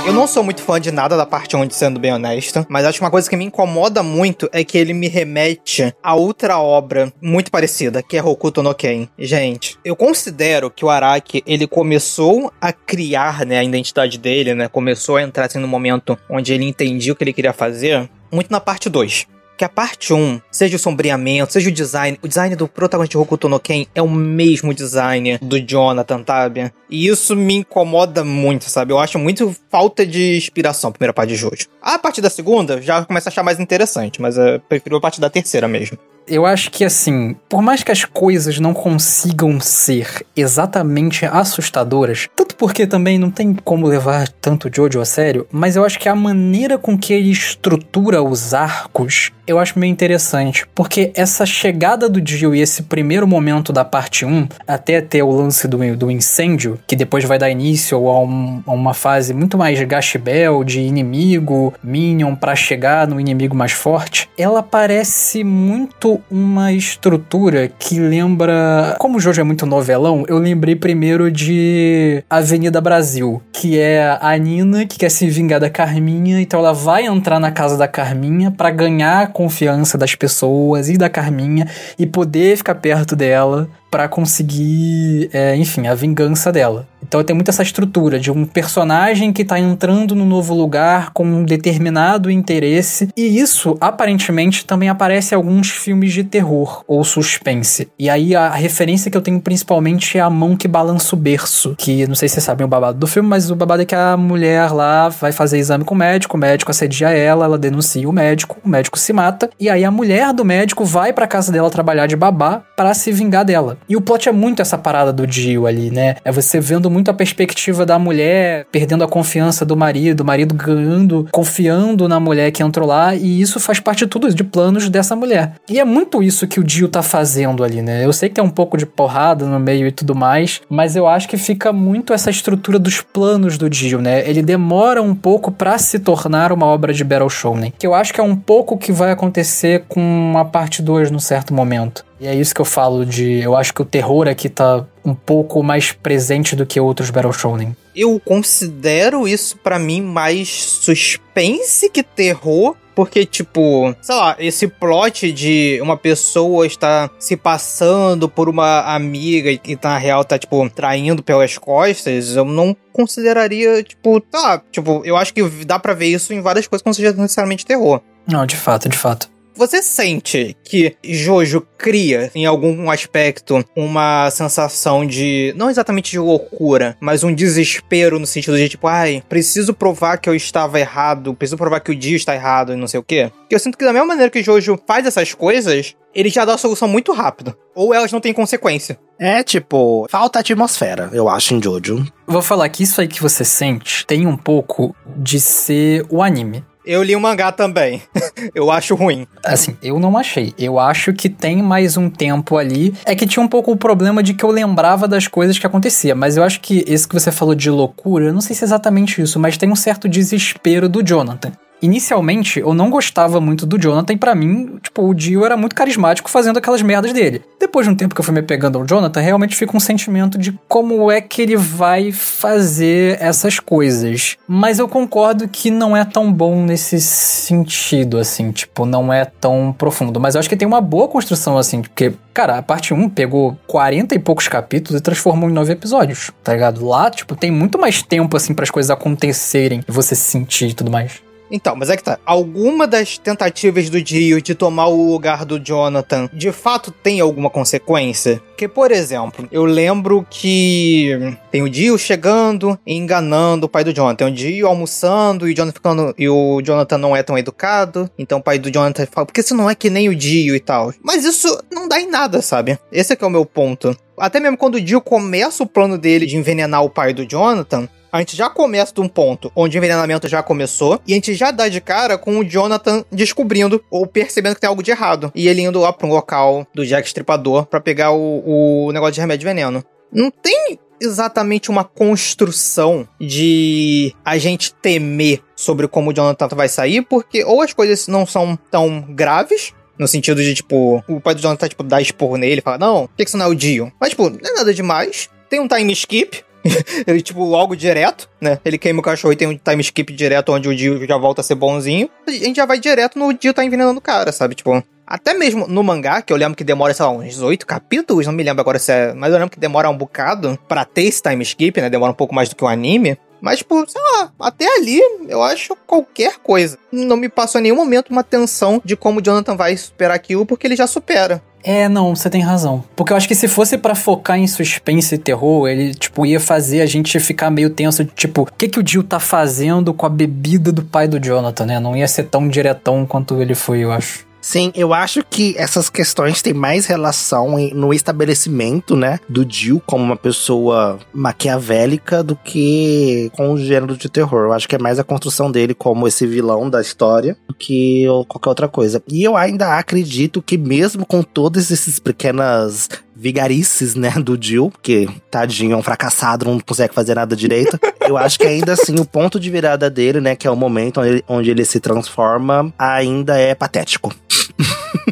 Eu não sou muito fã de nada da parte 1, sendo bem honesto, mas acho que uma coisa que me incomoda muito é que ele me remete a outra obra muito parecida, que é Hokuto no Ken. Gente, eu considero que o Araki, ele começou a criar, né, a identidade dele, né, começou a entrar assim no momento onde ele entendia o que ele queria fazer, muito na parte 2 que a parte 1, seja o sombreamento, seja o design, o design do protagonista Hokuto no Ken é o mesmo design do Jonathan, sabe? E isso me incomoda muito, sabe? Eu acho muito falta de inspiração, primeira parte de Jojo. A partir da segunda, já começa a achar mais interessante, mas eu prefiro a parte da terceira mesmo eu acho que assim, por mais que as coisas não consigam ser exatamente assustadoras, tanto porque também não tem como levar tanto Jojo a sério, mas eu acho que a maneira com que ele estrutura os arcos, eu acho meio interessante, porque essa chegada do Jill e esse primeiro momento da parte 1, até ter o lance do, do incêndio, que depois vai dar início a, um, a uma fase muito mais gashbel, de inimigo, minion, para chegar no inimigo mais forte, ela parece muito uma estrutura que lembra. Como o Jojo é muito novelão, eu lembrei primeiro de Avenida Brasil, que é a Nina que quer se vingar da Carminha, então ela vai entrar na casa da Carminha para ganhar a confiança das pessoas e da Carminha e poder ficar perto dela para conseguir, é, enfim, a vingança dela. Então tem muito essa estrutura de um personagem que tá entrando no novo lugar com um determinado interesse. E isso, aparentemente, também aparece em alguns filmes de terror ou suspense. E aí a referência que eu tenho principalmente é a mão que balança o berço. Que não sei se vocês sabem o babado do filme, mas o babado é que a mulher lá vai fazer exame com o médico, o médico assedia ela, ela denuncia o médico, o médico se mata. E aí a mulher do médico vai pra casa dela trabalhar de babá para se vingar dela. E o plot é muito essa parada do Dio ali, né? É você vendo muito a perspectiva da mulher perdendo a confiança do marido, o marido ganhando, confiando na mulher que entrou lá, e isso faz parte de tudo, de planos dessa mulher. E é muito isso que o Dio tá fazendo ali, né? Eu sei que tem um pouco de porrada no meio e tudo mais, mas eu acho que fica muito essa estrutura dos planos do Dio, né? Ele demora um pouco para se tornar uma obra de Battle Shonen, que eu acho que é um pouco que vai acontecer com a parte 2 num certo momento. E é isso que eu falo de. Eu acho que o terror aqui tá um pouco mais presente do que outros Battle Shonen. Eu considero isso para mim mais suspense que terror. Porque, tipo, sei lá, esse plot de uma pessoa estar se passando por uma amiga e na real tá, tipo, traindo pelas costas, eu não consideraria, tipo, tá, tipo, eu acho que dá para ver isso em várias coisas que não seja necessariamente terror. Não, de fato, de fato. Você sente que Jojo cria, em algum aspecto, uma sensação de. não exatamente de loucura, mas um desespero no sentido de tipo, ai, preciso provar que eu estava errado, preciso provar que o dia está errado e não sei o quê? Porque eu sinto que da mesma maneira que Jojo faz essas coisas, ele já dá a solução muito rápido. Ou elas não têm consequência. É tipo, falta atmosfera, eu acho, em Jojo. Vou falar que isso aí que você sente tem um pouco de ser o anime. Eu li o mangá também. <laughs> eu acho ruim. Assim, eu não achei. Eu acho que tem mais um tempo ali. É que tinha um pouco o problema de que eu lembrava das coisas que acontecia. Mas eu acho que esse que você falou de loucura, eu não sei se é exatamente isso, mas tem um certo desespero do Jonathan. Inicialmente, eu não gostava muito do Jonathan, e pra mim, tipo, o Dio era muito carismático fazendo aquelas merdas dele. Depois de um tempo que eu fui me pegando ao Jonathan, realmente fica um sentimento de como é que ele vai fazer essas coisas. Mas eu concordo que não é tão bom nesse sentido, assim, tipo, não é tão profundo. Mas eu acho que tem uma boa construção, assim, porque, cara, a parte 1 pegou 40 e poucos capítulos e transformou em 9 episódios, tá ligado? Lá, tipo, tem muito mais tempo, assim, para as coisas acontecerem e você sentir e tudo mais. Então, mas é que tá. Alguma das tentativas do Dio de tomar o lugar do Jonathan de fato tem alguma consequência? Porque, por exemplo, eu lembro que tem o Dio chegando e enganando o pai do Jonathan. Tem o Dio almoçando e o Jonathan ficando. E o Jonathan não é tão educado. Então o pai do Jonathan fala, porque você não é que nem o Dio e tal. Mas isso não dá em nada, sabe? Esse é que é o meu ponto. Até mesmo quando o Dio começa o plano dele de envenenar o pai do Jonathan, a gente já começa de um ponto onde o envenenamento já começou e a gente já dá de cara com o Jonathan descobrindo ou percebendo que tem algo de errado e ele indo lá para um local do Jack Stripador para pegar o, o negócio de remédio de veneno. Não tem exatamente uma construção de a gente temer sobre como o Jonathan vai sair, porque ou as coisas não são tão graves, no sentido de, tipo, o pai do Jonathan, tipo, dá expor nele e fala, não, por que, que você não é o Dio? Mas, tipo, não é nada demais. Tem um time skip, <laughs> ele, tipo, logo direto, né? Ele queima o cachorro e tem um time skip direto onde o Dio já volta a ser bonzinho. A gente já vai direto no Dio tá envenenando o cara, sabe? Tipo, até mesmo no mangá, que eu lembro que demora, sei lá, uns oito capítulos, não me lembro agora se é. Mas eu lembro que demora um bocado pra ter esse time skip, né? Demora um pouco mais do que o anime. Mas, tipo, sei lá, até ali eu acho qualquer coisa. Não me passou em nenhum momento uma tensão de como o Jonathan vai superar aquilo, porque ele já supera. É, não, você tem razão. Porque eu acho que se fosse para focar em suspense e terror, ele, tipo, ia fazer a gente ficar meio tenso de, tipo, o que que o Jill tá fazendo com a bebida do pai do Jonathan, né? Não ia ser tão diretão quanto ele foi, eu acho. Sim, eu acho que essas questões têm mais relação no estabelecimento, né, do Jill como uma pessoa maquiavélica do que com o gênero de terror. Eu acho que é mais a construção dele como esse vilão da história do que qualquer outra coisa. E eu ainda acredito que mesmo com todas essas pequenas vigarices, né, do Jill, que tadinho, é um fracassado, não consegue fazer nada direito. <laughs> Eu acho que ainda assim o ponto de virada dele, né, que é o momento onde ele, onde ele se transforma, ainda é patético.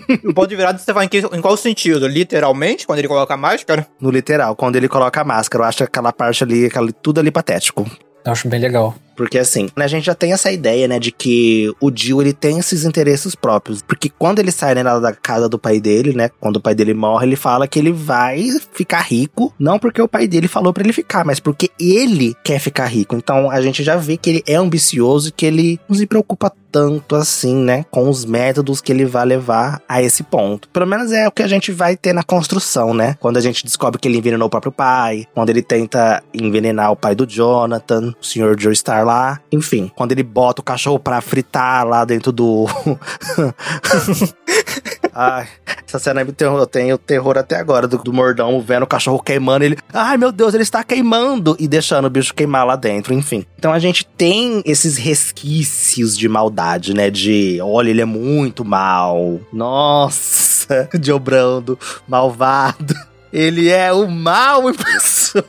<laughs> o ponto de virada você vai em, que, em qual sentido? Literalmente, quando ele coloca a máscara? No literal, quando ele coloca a máscara. Eu acho aquela parte ali, aquela, tudo ali patético. Eu acho bem legal. Porque assim, a gente já tem essa ideia, né, de que o Jill ele tem esses interesses próprios. Porque quando ele sai né, da casa do pai dele, né, quando o pai dele morre, ele fala que ele vai ficar rico, não porque o pai dele falou para ele ficar, mas porque ele quer ficar rico. Então a gente já vê que ele é ambicioso e que ele não se preocupa tanto assim, né, com os métodos que ele vai levar a esse ponto. Pelo menos é o que a gente vai ter na construção, né? Quando a gente descobre que ele envenenou o próprio pai, quando ele tenta envenenar o pai do Jonathan, o Sr. Joe Star lá, enfim, quando ele bota o cachorro pra fritar lá dentro do <laughs> Ai, essa cena me terror, eu tenho terror até agora do, do mordão vendo o cachorro queimando. Ele, ai meu Deus, ele está queimando e deixando o bicho queimar lá dentro, enfim. Então a gente tem esses resquícios de maldade, né? De, olha, ele é muito mal. Nossa, <laughs> Joe Brando, malvado. Ele é o mal em <laughs> pessoa.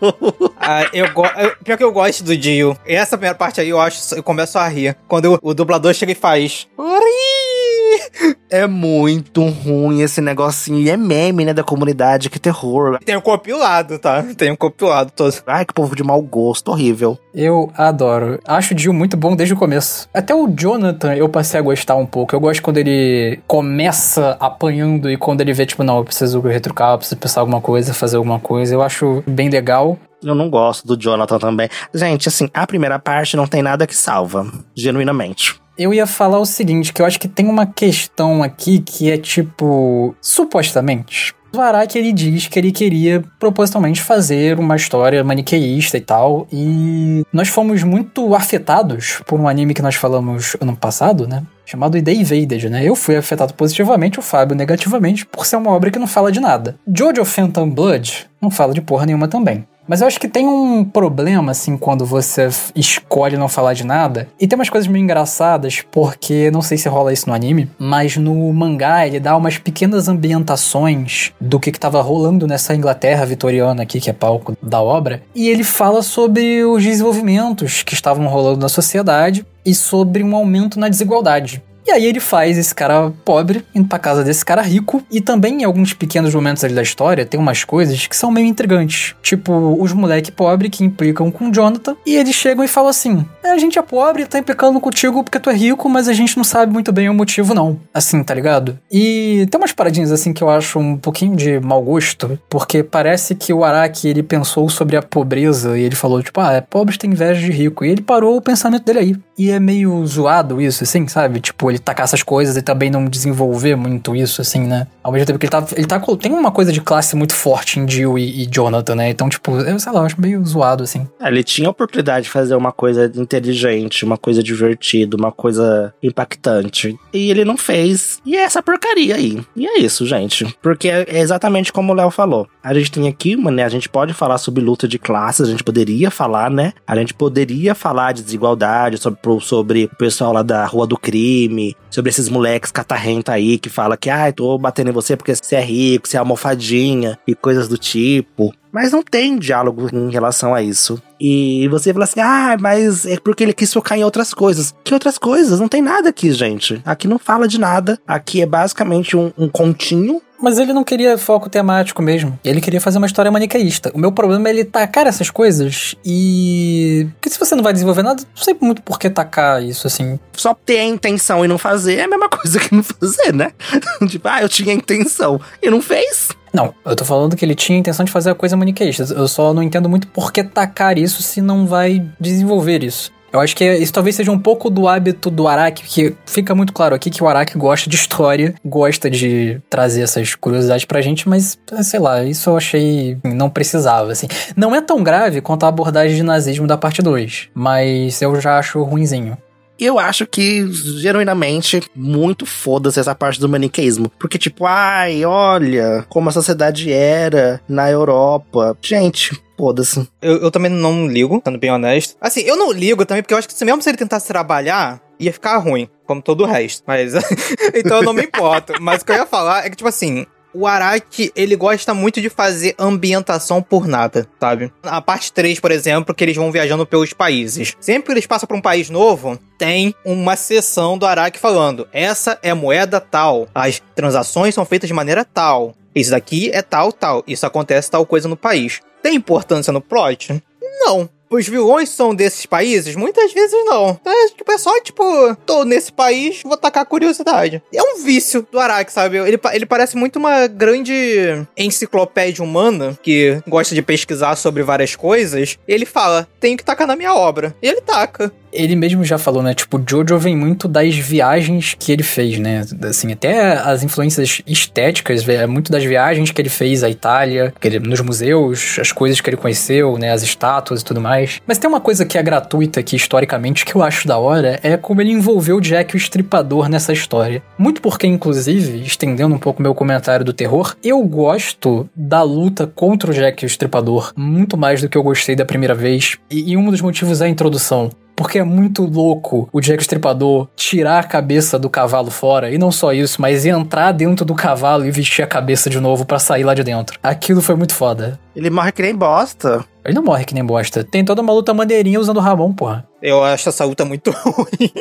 Ah, eu go... eu- Pior que eu gosto do Dio. Essa primeira parte aí eu acho eu começo a rir. Quando o, o dublador chega e faz. "Ori!" <laughs> É muito ruim esse negocinho. E é meme, né, da comunidade. Que terror. Tem um compilado, tá? Tem um compilado todo. Ai, que povo de mau gosto. Horrível. Eu adoro. Acho o Jill muito bom desde o começo. Até o Jonathan eu passei a gostar um pouco. Eu gosto quando ele começa apanhando e quando ele vê, tipo, não, eu preciso retrucar, eu preciso pensar alguma coisa, fazer alguma coisa. Eu acho bem legal. Eu não gosto do Jonathan também. Gente, assim, a primeira parte não tem nada que salva. Genuinamente. Eu ia falar o seguinte, que eu acho que tem uma questão aqui que é tipo, supostamente, o ele diz que ele queria propositalmente fazer uma história maniqueísta e tal, e nós fomos muito afetados por um anime que nós falamos ano passado, né? Chamado The Invaded, né? Eu fui afetado positivamente, o Fábio negativamente, por ser uma obra que não fala de nada. Jojo Phantom Blood não fala de porra nenhuma também. Mas eu acho que tem um problema, assim, quando você escolhe não falar de nada. E tem umas coisas meio engraçadas, porque não sei se rola isso no anime, mas no mangá ele dá umas pequenas ambientações do que, que tava rolando nessa Inglaterra vitoriana aqui, que é palco da obra. E ele fala sobre os desenvolvimentos que estavam rolando na sociedade e sobre um aumento na desigualdade. E aí ele faz esse cara pobre indo pra casa desse cara rico. E também em alguns pequenos momentos ali da história tem umas coisas que são meio intrigantes. Tipo, os moleque pobre que implicam com Jonathan. E eles chegam e falam assim: "É, a gente é pobre, tá implicando contigo porque tu é rico, mas a gente não sabe muito bem o motivo, não. Assim, tá ligado? E tem umas paradinhas assim que eu acho um pouquinho de mau gosto. Porque parece que o Araki ele pensou sobre a pobreza e ele falou, tipo, ah, é pobre tem inveja de rico. E ele parou o pensamento dele aí. E é meio zoado isso, assim, sabe? Tipo, ele tacar essas coisas e também não desenvolver muito isso, assim, né? Ao mesmo tempo que ele tá. Ele tá. Tem uma coisa de classe muito forte em Jill e, e Jonathan, né? Então, tipo, eu sei lá, eu acho meio zoado, assim. É, Ele tinha a oportunidade de fazer uma coisa inteligente, uma coisa divertida, uma coisa impactante. E ele não fez. E é essa porcaria aí. E é isso, gente. Porque é exatamente como o Léo falou. A gente tem aqui, né? A gente pode falar sobre luta de classes, a gente poderia falar, né? A gente poderia falar de desigualdade, sobre, pro- sobre o pessoal lá da Rua do Crime, sobre esses moleques catarrenta aí que fala que, ai, tô batendo em você porque você é rico, você é almofadinha e coisas do tipo. Mas não tem diálogo em relação a isso. E você fala assim, ah, mas é porque ele quis focar em outras coisas. Que outras coisas? Não tem nada aqui, gente. Aqui não fala de nada. Aqui é basicamente um, um continho. Mas ele não queria foco temático mesmo. Ele queria fazer uma história maniqueísta. O meu problema é ele tacar essas coisas e. Porque se você não vai desenvolver nada, não sei muito por que tacar isso assim. Só ter a intenção e não fazer é a mesma <laughs> coisa que não fazer, né? <laughs> tipo, ah, eu tinha a intenção e não fez. Não, eu tô falando que ele tinha a intenção de fazer a coisa maniqueísta. Eu só não entendo muito por que tacar isso se não vai desenvolver isso. Eu acho que isso talvez seja um pouco do hábito do Araki, que fica muito claro aqui que o Araki gosta de história, gosta de trazer essas curiosidades pra gente, mas sei lá, isso eu achei não precisava, assim. Não é tão grave quanto a abordagem de nazismo da parte 2, mas eu já acho ruinzinho. Eu acho que, genuinamente, muito foda-se essa parte do maniqueísmo. Porque, tipo, ai, olha como a sociedade era na Europa. Gente, foda-se. Eu, eu também não ligo, sendo bem honesto. Assim, eu não ligo também, porque eu acho que mesmo se ele tentasse trabalhar, ia ficar ruim, como todo o resto. Mas. <laughs> então eu não me importo. Mas o que eu ia falar é que, tipo assim. O Araki, ele gosta muito de fazer ambientação por nada, sabe? A parte 3, por exemplo, que eles vão viajando pelos países. Sempre que eles passam por um país novo, tem uma sessão do Araki falando: essa é moeda tal, as transações são feitas de maneira tal, isso daqui é tal, tal, isso acontece tal coisa no país. Tem importância no plot? Não. Os vilões são desses países? Muitas vezes não. É, tipo, é só, tipo, tô nesse país, vou tacar curiosidade. É um vício do Araki, sabe? Ele, ele parece muito uma grande enciclopédia humana que gosta de pesquisar sobre várias coisas. Ele fala, tenho que tacar na minha obra. E ele taca. Ele mesmo já falou, né? Tipo, Jojo vem muito das viagens que ele fez, né? Assim, até as influências estéticas, é muito das viagens que ele fez à Itália, ele, nos museus, as coisas que ele conheceu, né? As estátuas e tudo mais. Mas tem uma coisa que é gratuita aqui, historicamente, que eu acho da hora, é como ele envolveu Jack o Estripador nessa história. Muito porque, inclusive, estendendo um pouco meu comentário do terror, eu gosto da luta contra o Jack o Estripador muito mais do que eu gostei da primeira vez. E, e um dos motivos é a introdução. Porque é muito louco o Jack Estripador tirar a cabeça do cavalo fora. E não só isso, mas entrar dentro do cavalo e vestir a cabeça de novo para sair lá de dentro. Aquilo foi muito foda. Ele morre que nem bosta. Ele não morre que nem bosta. Tem toda uma luta maneirinha usando o Ramon, porra. Eu acho essa luta muito <laughs> ruim.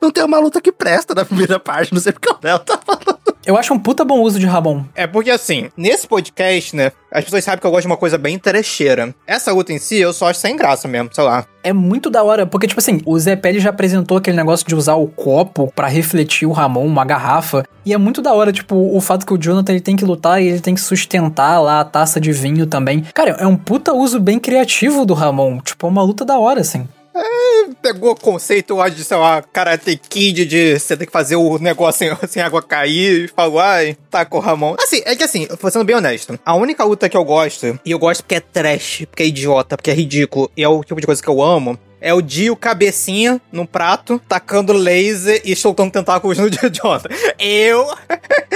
Não tem uma luta que presta na primeira parte, não sei porque o Léo tá falando. Eu acho um puta bom uso de Ramon. É porque assim, nesse podcast, né? As pessoas sabem que eu gosto de uma coisa bem trecheira. Essa luta em si, eu só acho sem graça mesmo, sei lá. É muito da hora, porque, tipo assim, o Zé Pérez já apresentou aquele negócio de usar o copo para refletir o Ramon, uma garrafa. E é muito da hora, tipo, o fato que o Jonathan ele tem que lutar e ele tem que sustentar lá a taça de vinho também. Cara, é um puta uso bem criativo do Ramon. Tipo, é uma luta da hora, assim. Pegou o conceito de, sei lá, Karate Kid, de você ter que fazer o negócio sem, <laughs> sem água cair, e falou, ai, tá com o Ramon. Assim, é que assim, sendo bem honesto, a única luta que eu gosto, e eu gosto porque é trash, porque é idiota, porque é ridículo, e é o tipo de coisa que eu amo, é o Dio cabecinha no prato, tacando laser e soltando tentáculos no <laughs> Jonathan. Eu.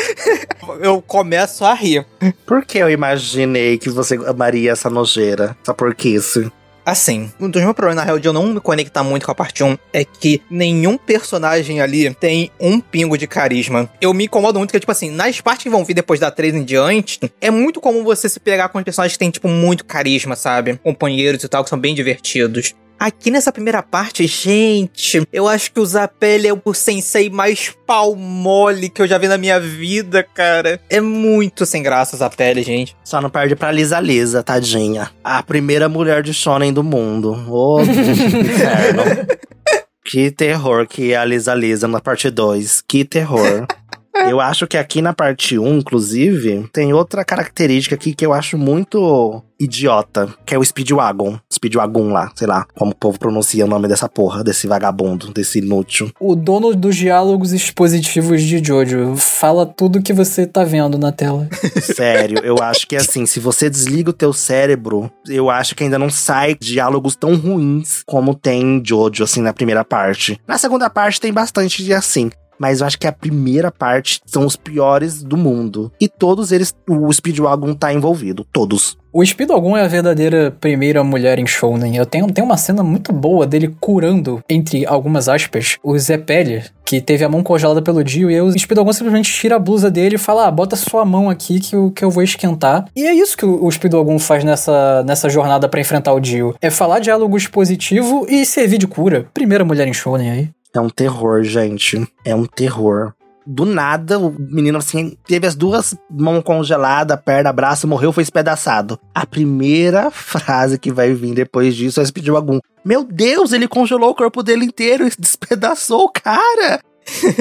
<laughs> eu começo a rir. Por que eu imaginei que você amaria essa nojeira? Só por isso. Assim, um dos meus problemas, na real, de eu não me conectar muito com a parte 1 é que nenhum personagem ali tem um pingo de carisma. Eu me incomodo muito que, tipo assim, nas partes que vão vir depois da 3 em diante, é muito comum você se pegar com personagens que têm, tipo, muito carisma, sabe? Companheiros e tal, que são bem divertidos. Aqui nessa primeira parte, gente, eu acho que o Zapelli é o sensei mais pau mole que eu já vi na minha vida, cara. É muito sem graça o Zapelli, gente. Só não perde pra Lisa Lisa, tadinha. A primeira mulher de shonen do mundo. Ô, <laughs> oh, inferno. <laughs> Que terror que é a Lisa Lisa na parte 2. Que terror. <laughs> Eu acho que aqui na parte 1, inclusive, tem outra característica aqui que eu acho muito idiota, que é o Speedwagon. Speedwagon lá, sei lá, como o povo pronuncia o nome dessa porra, desse vagabundo, desse inútil. O dono dos diálogos expositivos de Jojo fala tudo que você tá vendo na tela. <laughs> Sério, eu acho que assim, se você desliga o teu cérebro, eu acho que ainda não sai diálogos tão ruins como tem Jojo, assim, na primeira parte. Na segunda parte tem bastante de assim mas eu acho que a primeira parte são os piores do mundo. E todos eles, o Speedwagon tá envolvido, todos. O Speedwagon é a verdadeira primeira mulher em shounen. Eu tenho, tenho uma cena muito boa dele curando, entre algumas aspas, o Zé que teve a mão congelada pelo Dio, e o Speedwagon simplesmente tira a blusa dele e fala, ah, bota sua mão aqui que eu, que eu vou esquentar. E é isso que o, o Speedwagon faz nessa, nessa jornada para enfrentar o Dio. É falar diálogo expositivo e servir de cura. Primeira mulher em shounen aí. É um terror, gente. É um terror. Do nada, o menino assim teve as duas mãos congeladas, perna, braço, morreu, foi espedaçado. A primeira frase que vai vir depois disso é pedir algum. Meu Deus, ele congelou o corpo dele inteiro e <laughs> despedaçou o cara.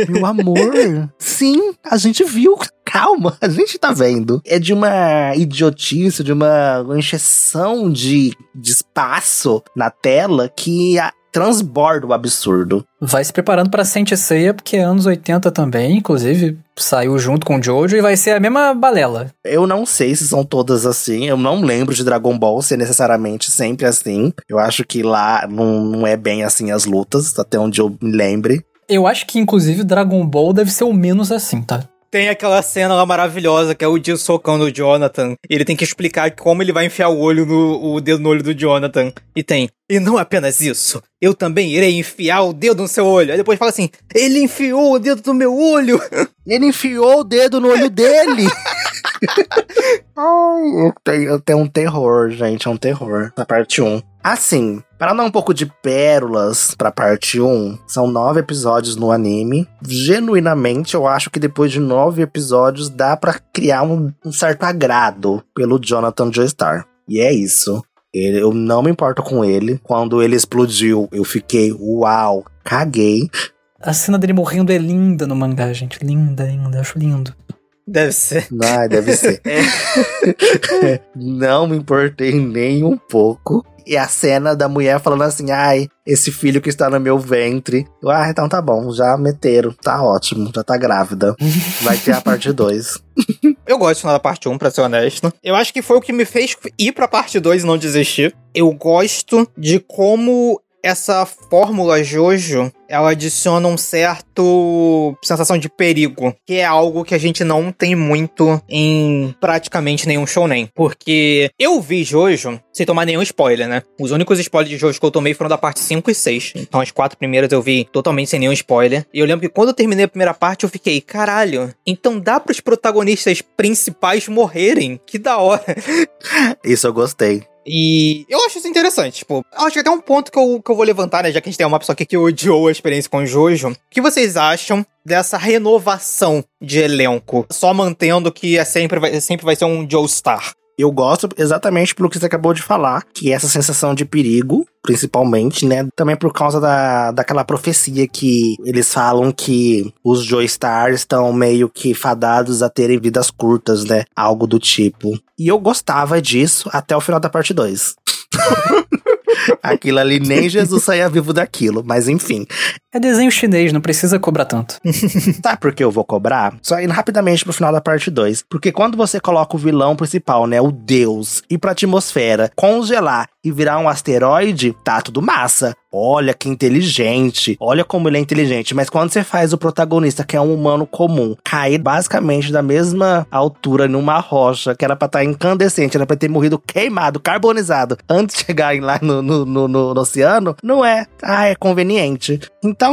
Meu amor. <laughs> Sim, a gente viu. Calma, a gente tá vendo. É de uma idiotice, de uma encheção de, de espaço na tela que a, transborda o absurdo. Vai se preparando pra Saint Seiya, porque é anos 80 também, inclusive saiu junto com o Jojo e vai ser a mesma balela. Eu não sei se são todas assim, eu não lembro de Dragon Ball ser necessariamente sempre assim. Eu acho que lá não, não é bem assim as lutas, até onde eu me lembre. Eu acho que, inclusive, Dragon Ball deve ser o menos assim, tá? Tem aquela cena lá maravilhosa que é o Dio socando o Jonathan. Ele tem que explicar como ele vai enfiar o olho no o dedo no olho do Jonathan. E tem. E não apenas isso, eu também irei enfiar o dedo no seu olho. Aí depois fala assim: ele enfiou o dedo no meu olho. <laughs> Ele enfiou o dedo no olho dele. <laughs> Ai, eu tenho, eu tenho um terror, gente. É um terror. Na parte 1. Assim, para dar um pouco de pérolas pra parte 1, são nove episódios no anime. Genuinamente, eu acho que depois de nove episódios dá para criar um, um, certo agrado pelo Jonathan Joestar. E é isso. Eu não me importo com ele. Quando ele explodiu, eu fiquei, uau, caguei. A cena dele morrendo é linda no mangá, gente. Linda, linda, acho lindo. Deve ser. Ai, deve ser. <laughs> <laughs> Não me importei nem um pouco. E a cena da mulher falando assim: ai, esse filho que está no meu ventre. Eu, ah, então tá bom, já meteram, tá ótimo, já tá grávida. <laughs> Vai ter a parte 2. Eu gosto final da parte 1, pra ser honesto. Eu acho que foi o que me fez ir pra parte 2 e não desistir. Eu gosto de como essa fórmula Jojo, ela adiciona um certo sensação de perigo, que é algo que a gente não tem muito em praticamente nenhum shounen. Porque eu vi Jojo sem tomar nenhum spoiler, né? Os únicos spoilers de Jojo que eu tomei foram da parte 5 e 6. Então as quatro primeiras eu vi totalmente sem nenhum spoiler. E eu lembro que quando eu terminei a primeira parte eu fiquei, caralho, então dá para os protagonistas principais morrerem? Que da hora. Isso eu gostei. E eu acho isso interessante. Tipo, acho que até um ponto que eu, que eu vou levantar, né? Já que a gente tem uma pessoa aqui que odiou a experiência com o Jojo. O que vocês acham dessa renovação de elenco? Só mantendo que é sempre, vai, sempre vai ser um Joe Star. Eu gosto exatamente pelo que você acabou de falar, que é essa sensação de perigo, principalmente, né? Também por causa da, daquela profecia que eles falam que os Joy Stars estão meio que fadados a terem vidas curtas, né? Algo do tipo. E eu gostava disso até o final da parte 2. <laughs> Aquilo ali, nem Jesus saía vivo daquilo, mas enfim. É desenho chinês, não precisa cobrar tanto. <laughs> Sabe por que eu vou cobrar? Só indo rapidamente pro final da parte 2. Porque quando você coloca o vilão principal, né, o Deus, ir pra atmosfera, congelar e virar um asteroide, tá tudo massa. Olha que inteligente, olha como ele é inteligente. Mas quando você faz o protagonista, que é um humano comum, cair basicamente da mesma altura numa rocha, que era pra estar tá incandescente, era pra ter morrido queimado, carbonizado, antes de chegarem lá no, no, no, no, no oceano, não é. Ah, é conveniente.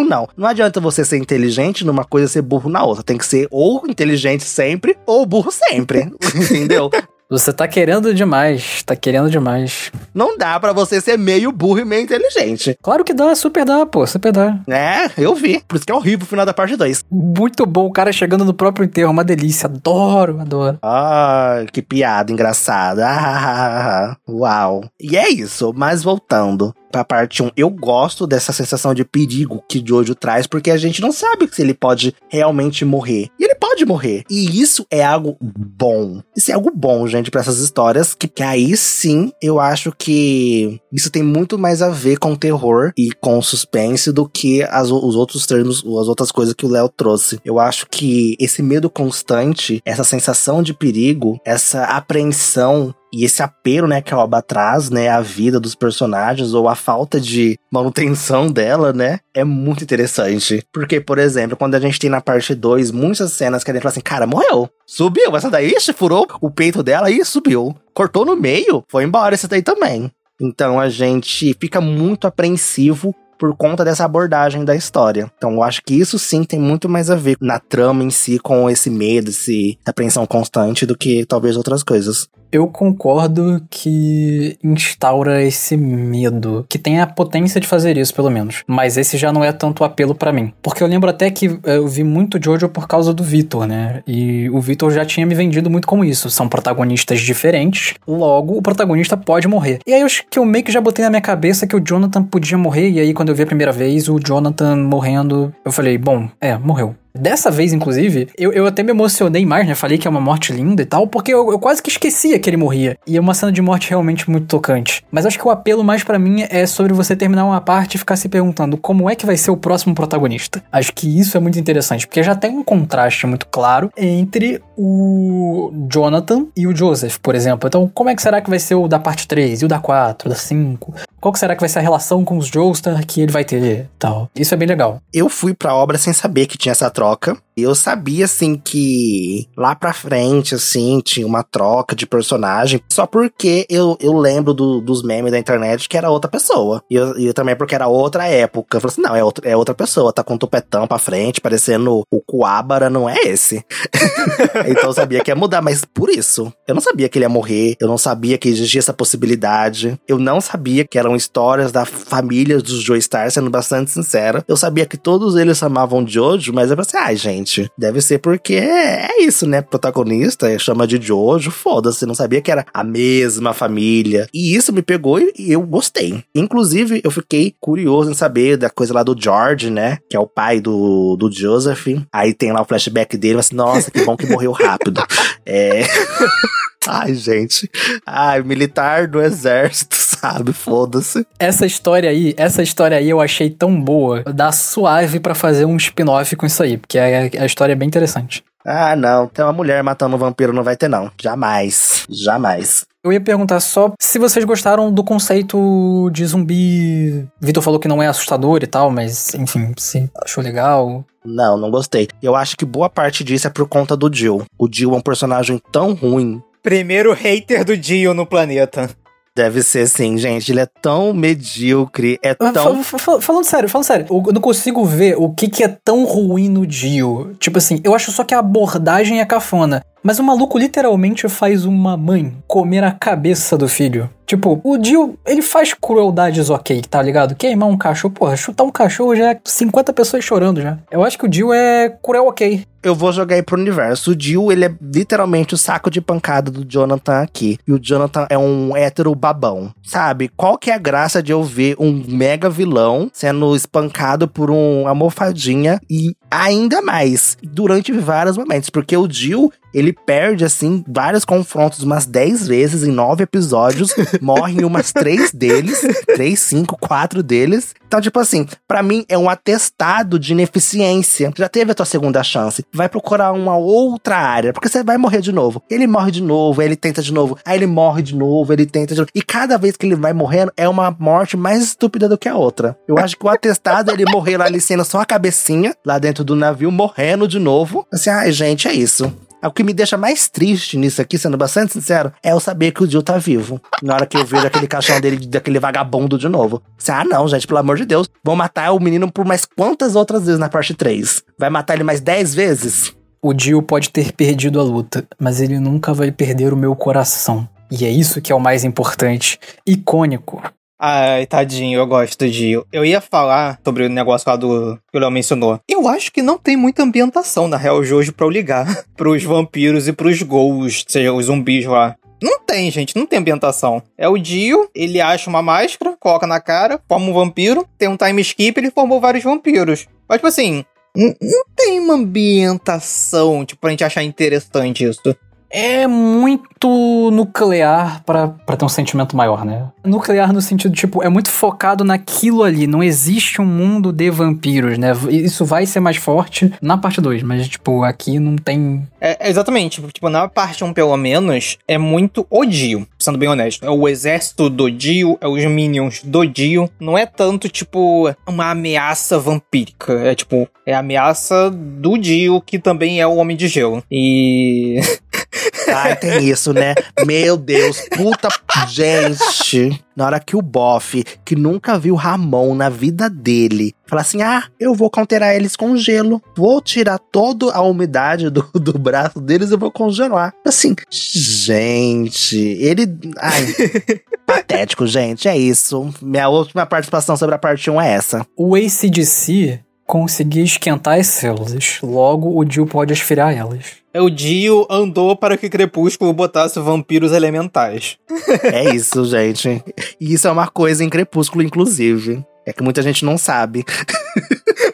Não. Não adianta você ser inteligente numa coisa e ser burro na outra. Tem que ser ou inteligente sempre, ou burro sempre. <laughs> Entendeu? Você tá querendo demais, tá querendo demais. Não dá para você ser meio burro e meio inteligente. Claro que dá, super dá, pô, super dá. É, eu vi. Por isso que é horrível o final da parte 2. Muito bom, o cara chegando no próprio enterro, uma delícia. Adoro, adoro. Ah, que piada engraçada. Ah, uau. E é isso, mas voltando pra parte 1, eu gosto dessa sensação de perigo que Jojo traz, porque a gente não sabe se ele pode realmente morrer. E ele pode morrer. E isso é algo bom. Isso é algo bom, gente, para essas histórias, que, que aí sim eu acho que isso tem muito mais a ver com terror e com suspense do que as, os outros termos, as outras coisas que o Léo trouxe. Eu acho que esse medo constante, essa sensação de perigo, essa apreensão e esse apelo, né, que a obra traz, né, a vida dos personagens ou a falta de manutenção dela, né, é muito interessante. Porque, por exemplo, quando a gente tem na parte 2 muitas cenas que a gente fala assim, cara, morreu. Subiu, essa daí furou o peito dela e subiu. Cortou no meio, foi embora esse daí também. Então a gente fica muito apreensivo por conta dessa abordagem da história. Então eu acho que isso sim tem muito mais a ver na trama em si, com esse medo, essa apreensão constante, do que talvez outras coisas. Eu concordo que instaura esse medo, que tem a potência de fazer isso, pelo menos. Mas esse já não é tanto apelo para mim. Porque eu lembro até que eh, eu vi muito Jojo por causa do Vitor, né? E o Vitor já tinha me vendido muito como isso. São protagonistas diferentes, logo o protagonista pode morrer. E aí eu, que eu meio que já botei na minha cabeça que o Jonathan podia morrer, e aí quando eu vi a primeira vez o Jonathan morrendo, eu falei, bom, é, morreu. Dessa vez, inclusive, eu, eu até me emocionei mais, né? Falei que é uma morte linda e tal, porque eu, eu quase que esquecia que ele morria. E é uma cena de morte realmente muito tocante. Mas acho que o apelo mais para mim é sobre você terminar uma parte e ficar se perguntando como é que vai ser o próximo protagonista. Acho que isso é muito interessante, porque já tem um contraste muito claro entre o Jonathan e o Joseph, por exemplo. Então, como é que será que vai ser o da parte 3 e o da 4, da 5? Qual será que vai ser a relação com os Joestar que ele vai ter tal? Isso é bem legal. Eu fui pra obra sem saber que tinha essa troca. Eu sabia, assim, que lá pra frente, assim, tinha uma troca de personagem. Só porque eu, eu lembro do, dos memes da internet que era outra pessoa. E eu, e também porque era outra época. Eu falei assim, não, é, outro, é outra pessoa. Tá com um tupetão pra frente, parecendo o Coabara, não é esse. <laughs> então eu sabia que ia mudar, mas por isso. Eu não sabia que ele ia morrer. Eu não sabia que existia essa possibilidade. Eu não sabia que eram histórias da família dos Joe Star, sendo bastante sincera. Eu sabia que todos eles amavam Jojo, mas eu pensei, ai, ah, gente gente. Deve ser porque é, é isso, né? Protagonista chama de Jojo, foda-se, não sabia que era a mesma família. E isso me pegou e eu gostei. Inclusive, eu fiquei curioso em saber da coisa lá do George, né? Que é o pai do, do Joseph. Aí tem lá o flashback dele, mas nossa, que bom que morreu rápido. <laughs> É. <laughs> Ai, gente. Ai, militar do exército, sabe? Foda-se. Essa história aí, essa história aí eu achei tão boa. Dá suave pra fazer um spin-off com isso aí, porque a, a história é bem interessante. Ah, não. Tem uma mulher matando um vampiro, não vai ter, não. Jamais. Jamais. Eu ia perguntar só se vocês gostaram do conceito de zumbi. Vitor falou que não é assustador e tal, mas enfim, se achou legal. Não, não gostei. Eu acho que boa parte disso é por conta do Jill. O Jill é um personagem tão ruim. Primeiro hater do Dio no planeta. Deve ser sim, gente. Ele é tão medíocre, é Ah, tão. fal- fal- falando sério, falando sério, eu não consigo ver o que, que é tão ruim no Dio. Tipo assim, eu acho só que a abordagem é cafona. Mas o maluco literalmente faz uma mãe comer a cabeça do filho. Tipo, o Dio, ele faz crueldades ok, tá ligado? Queimar um cachorro, porra, chutar um cachorro já é 50 pessoas chorando já. Eu acho que o Dio é cruel ok. Eu vou jogar aí pro universo. O Jill, ele é literalmente o saco de pancada do Jonathan aqui. E o Jonathan é um hétero babão. Sabe? Qual que é a graça de eu ver um mega vilão sendo espancado por uma almofadinha e ainda mais durante vários momentos? Porque o Jill, ele perde, assim, vários confrontos umas 10 vezes em nove episódios. <laughs> morre em umas três deles. três, cinco, quatro deles. Então, tipo assim, pra mim é um atestado de ineficiência. Já teve a tua segunda chance. Vai procurar uma outra área, porque você vai morrer de novo. Ele morre de novo, ele tenta de novo. Aí ele morre de novo, ele tenta de novo. E cada vez que ele vai morrendo, é uma morte mais estúpida do que a outra. Eu acho que o atestado é ele morrer lá ali sendo só a cabecinha, lá dentro do navio, morrendo de novo. Assim, ai, gente, é isso. O que me deixa mais triste nisso aqui, sendo bastante sincero, é eu saber que o Jill tá vivo. Na hora que eu vejo aquele caixão dele, daquele vagabundo de novo. Assim, ah, não, gente, pelo amor de Deus. Vão matar o menino por mais quantas outras vezes na parte 3? Vai matar ele mais 10 vezes? O Dio pode ter perdido a luta, mas ele nunca vai perder o meu coração. E é isso que é o mais importante. Icônico. Ai, tadinho, eu gosto Dio. Eu ia falar sobre o negócio lá do que o Léo mencionou. Eu acho que não tem muita ambientação na Real Jojo pra eu ligar <laughs> pros vampiros e pros ghouls, seja, os zumbis lá. Não tem, gente, não tem ambientação. É o Dio, ele acha uma máscara, coloca na cara, forma um vampiro, tem um time skip, ele formou vários vampiros. Mas, tipo assim, não tem uma ambientação, tipo, pra gente achar interessante isso. É muito nuclear pra ter um sentimento maior, né? Nuclear no sentido, tipo, é muito focado naquilo ali. Não existe um mundo de vampiros, né? Isso vai ser mais forte na parte 2, mas, tipo, aqui não tem. É, exatamente. Tipo, na parte 1, pelo menos, é muito o Dio, sendo bem honesto. É o exército do Dio, é os minions do Dio. Não é tanto, tipo, uma ameaça vampírica. É, tipo, é a ameaça do Dio, que também é o Homem de Gelo. E... <laughs> Ai, tem isso, né? Meu Deus, puta. Gente, na hora que o Boff, que nunca viu Ramon na vida dele, fala assim: ah, eu vou conterar eles com gelo. Vou tirar toda a umidade do, do braço deles e vou congelar. Assim, gente, ele. Ai. <laughs> patético, gente. É isso. Minha última participação sobre a parte 1 é essa. O ACDC conseguir esquentar as células. Logo, o Dio pode esfriar elas. É o Dio andou para que Crepúsculo botasse vampiros elementais. É isso, gente. E isso é uma coisa em Crepúsculo, inclusive. É que muita gente não sabe.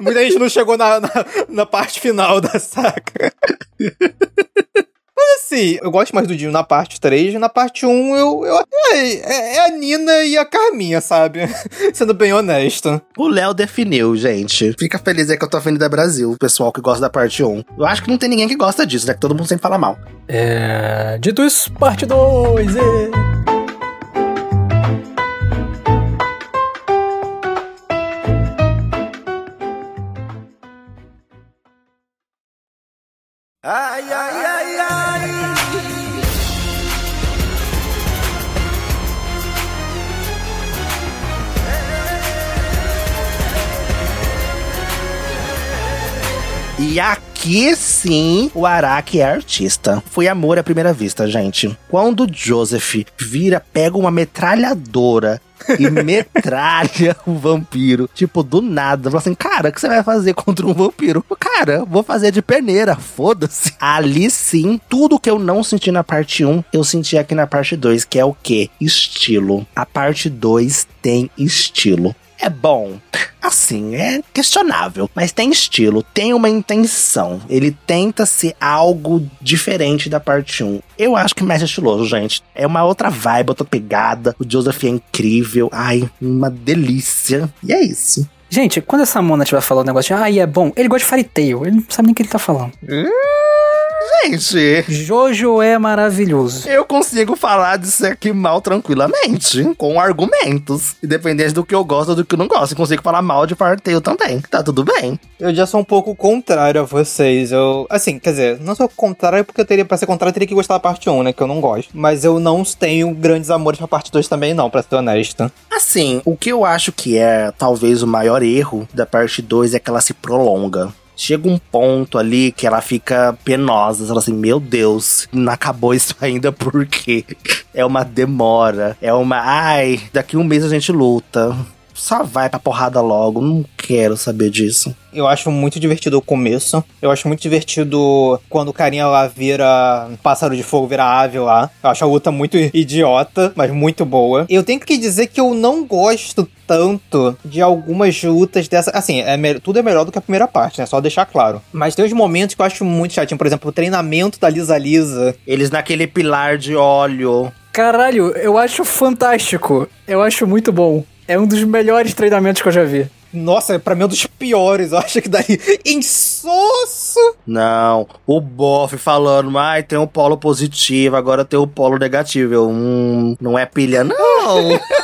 Muita gente não chegou na, na, na parte final da saca. <laughs> Mas assim, eu gosto mais do Dio na parte 3. Na parte 1, eu. eu é, é- é a Nina e a Carminha, sabe? <laughs> Sendo bem honesto. O Léo definiu, gente. Fica feliz aí que eu tô Avenida Brasil, o pessoal que gosta da parte 1. Eu acho que não tem ninguém que gosta disso, né? Que todo mundo sempre fala mal. É... Dito isso, parte 2. Ai, ai, ai, ai. E aqui sim, o Araki é artista. Foi amor à primeira vista, gente. Quando Joseph vira, pega uma metralhadora, e <laughs> metralha o vampiro. Tipo, do nada. Fala assim, cara, o que você vai fazer contra um vampiro? Cara, vou fazer de peneira, foda-se. Ali sim, tudo que eu não senti na parte 1, eu senti aqui na parte 2, que é o quê? Estilo. A parte 2 tem estilo. É bom. Assim, é questionável, mas tem estilo, tem uma intenção. Ele tenta ser algo diferente da parte 1. Eu acho que mais estiloso, gente. É uma outra vibe, outra pegada. O Joseph é incrível. Ai, uma delícia. E é isso. Gente, quando essa Mona estiver falando negócio de, ah, é bom, ele gosta de Fairy Tail, ele não sabe nem o que ele tá falando. Gente, Jojo é maravilhoso. eu consigo falar disso aqui mal tranquilamente, com argumentos. Independente do que eu gosto ou do que eu não gosto. Eu consigo falar mal de Fartail também. Tá tudo bem. Eu já sou um pouco contrário a vocês. Eu, assim, quer dizer, não sou contrário porque eu teria, pra ser contrário, eu teria que gostar da parte 1, né? Que eu não gosto. Mas eu não tenho grandes amores pra parte 2 também, não, pra ser honesto. Assim, o que eu acho que é talvez o maior erro da parte 2 é que ela se prolonga. Chega um ponto ali que ela fica penosa. Fala assim, meu Deus, não acabou isso ainda porque é uma demora. É uma. Ai, daqui um mês a gente luta. Só vai pra porrada logo. Não quero saber disso. Eu acho muito divertido o começo. Eu acho muito divertido quando o carinha lá vira pássaro de fogo, vira ave lá. Eu acho a luta muito idiota, mas muito boa. Eu tenho que dizer que eu não gosto tanto de algumas lutas dessa. Assim, é me- tudo é melhor do que a primeira parte, né? Só deixar claro. Mas tem uns momentos que eu acho muito chatinho. Por exemplo, o treinamento da Lisa Lisa. Eles naquele pilar de óleo. Caralho, eu acho fantástico. Eu acho muito bom. É um dos melhores treinamentos que eu já vi. Nossa, pra mim é um dos piores. Eu acho que daí. Insosso! Não, o Boff falando, ai, tem um polo positivo, agora tem o polo negativo. Eu, hum, não é pilha, não. <laughs>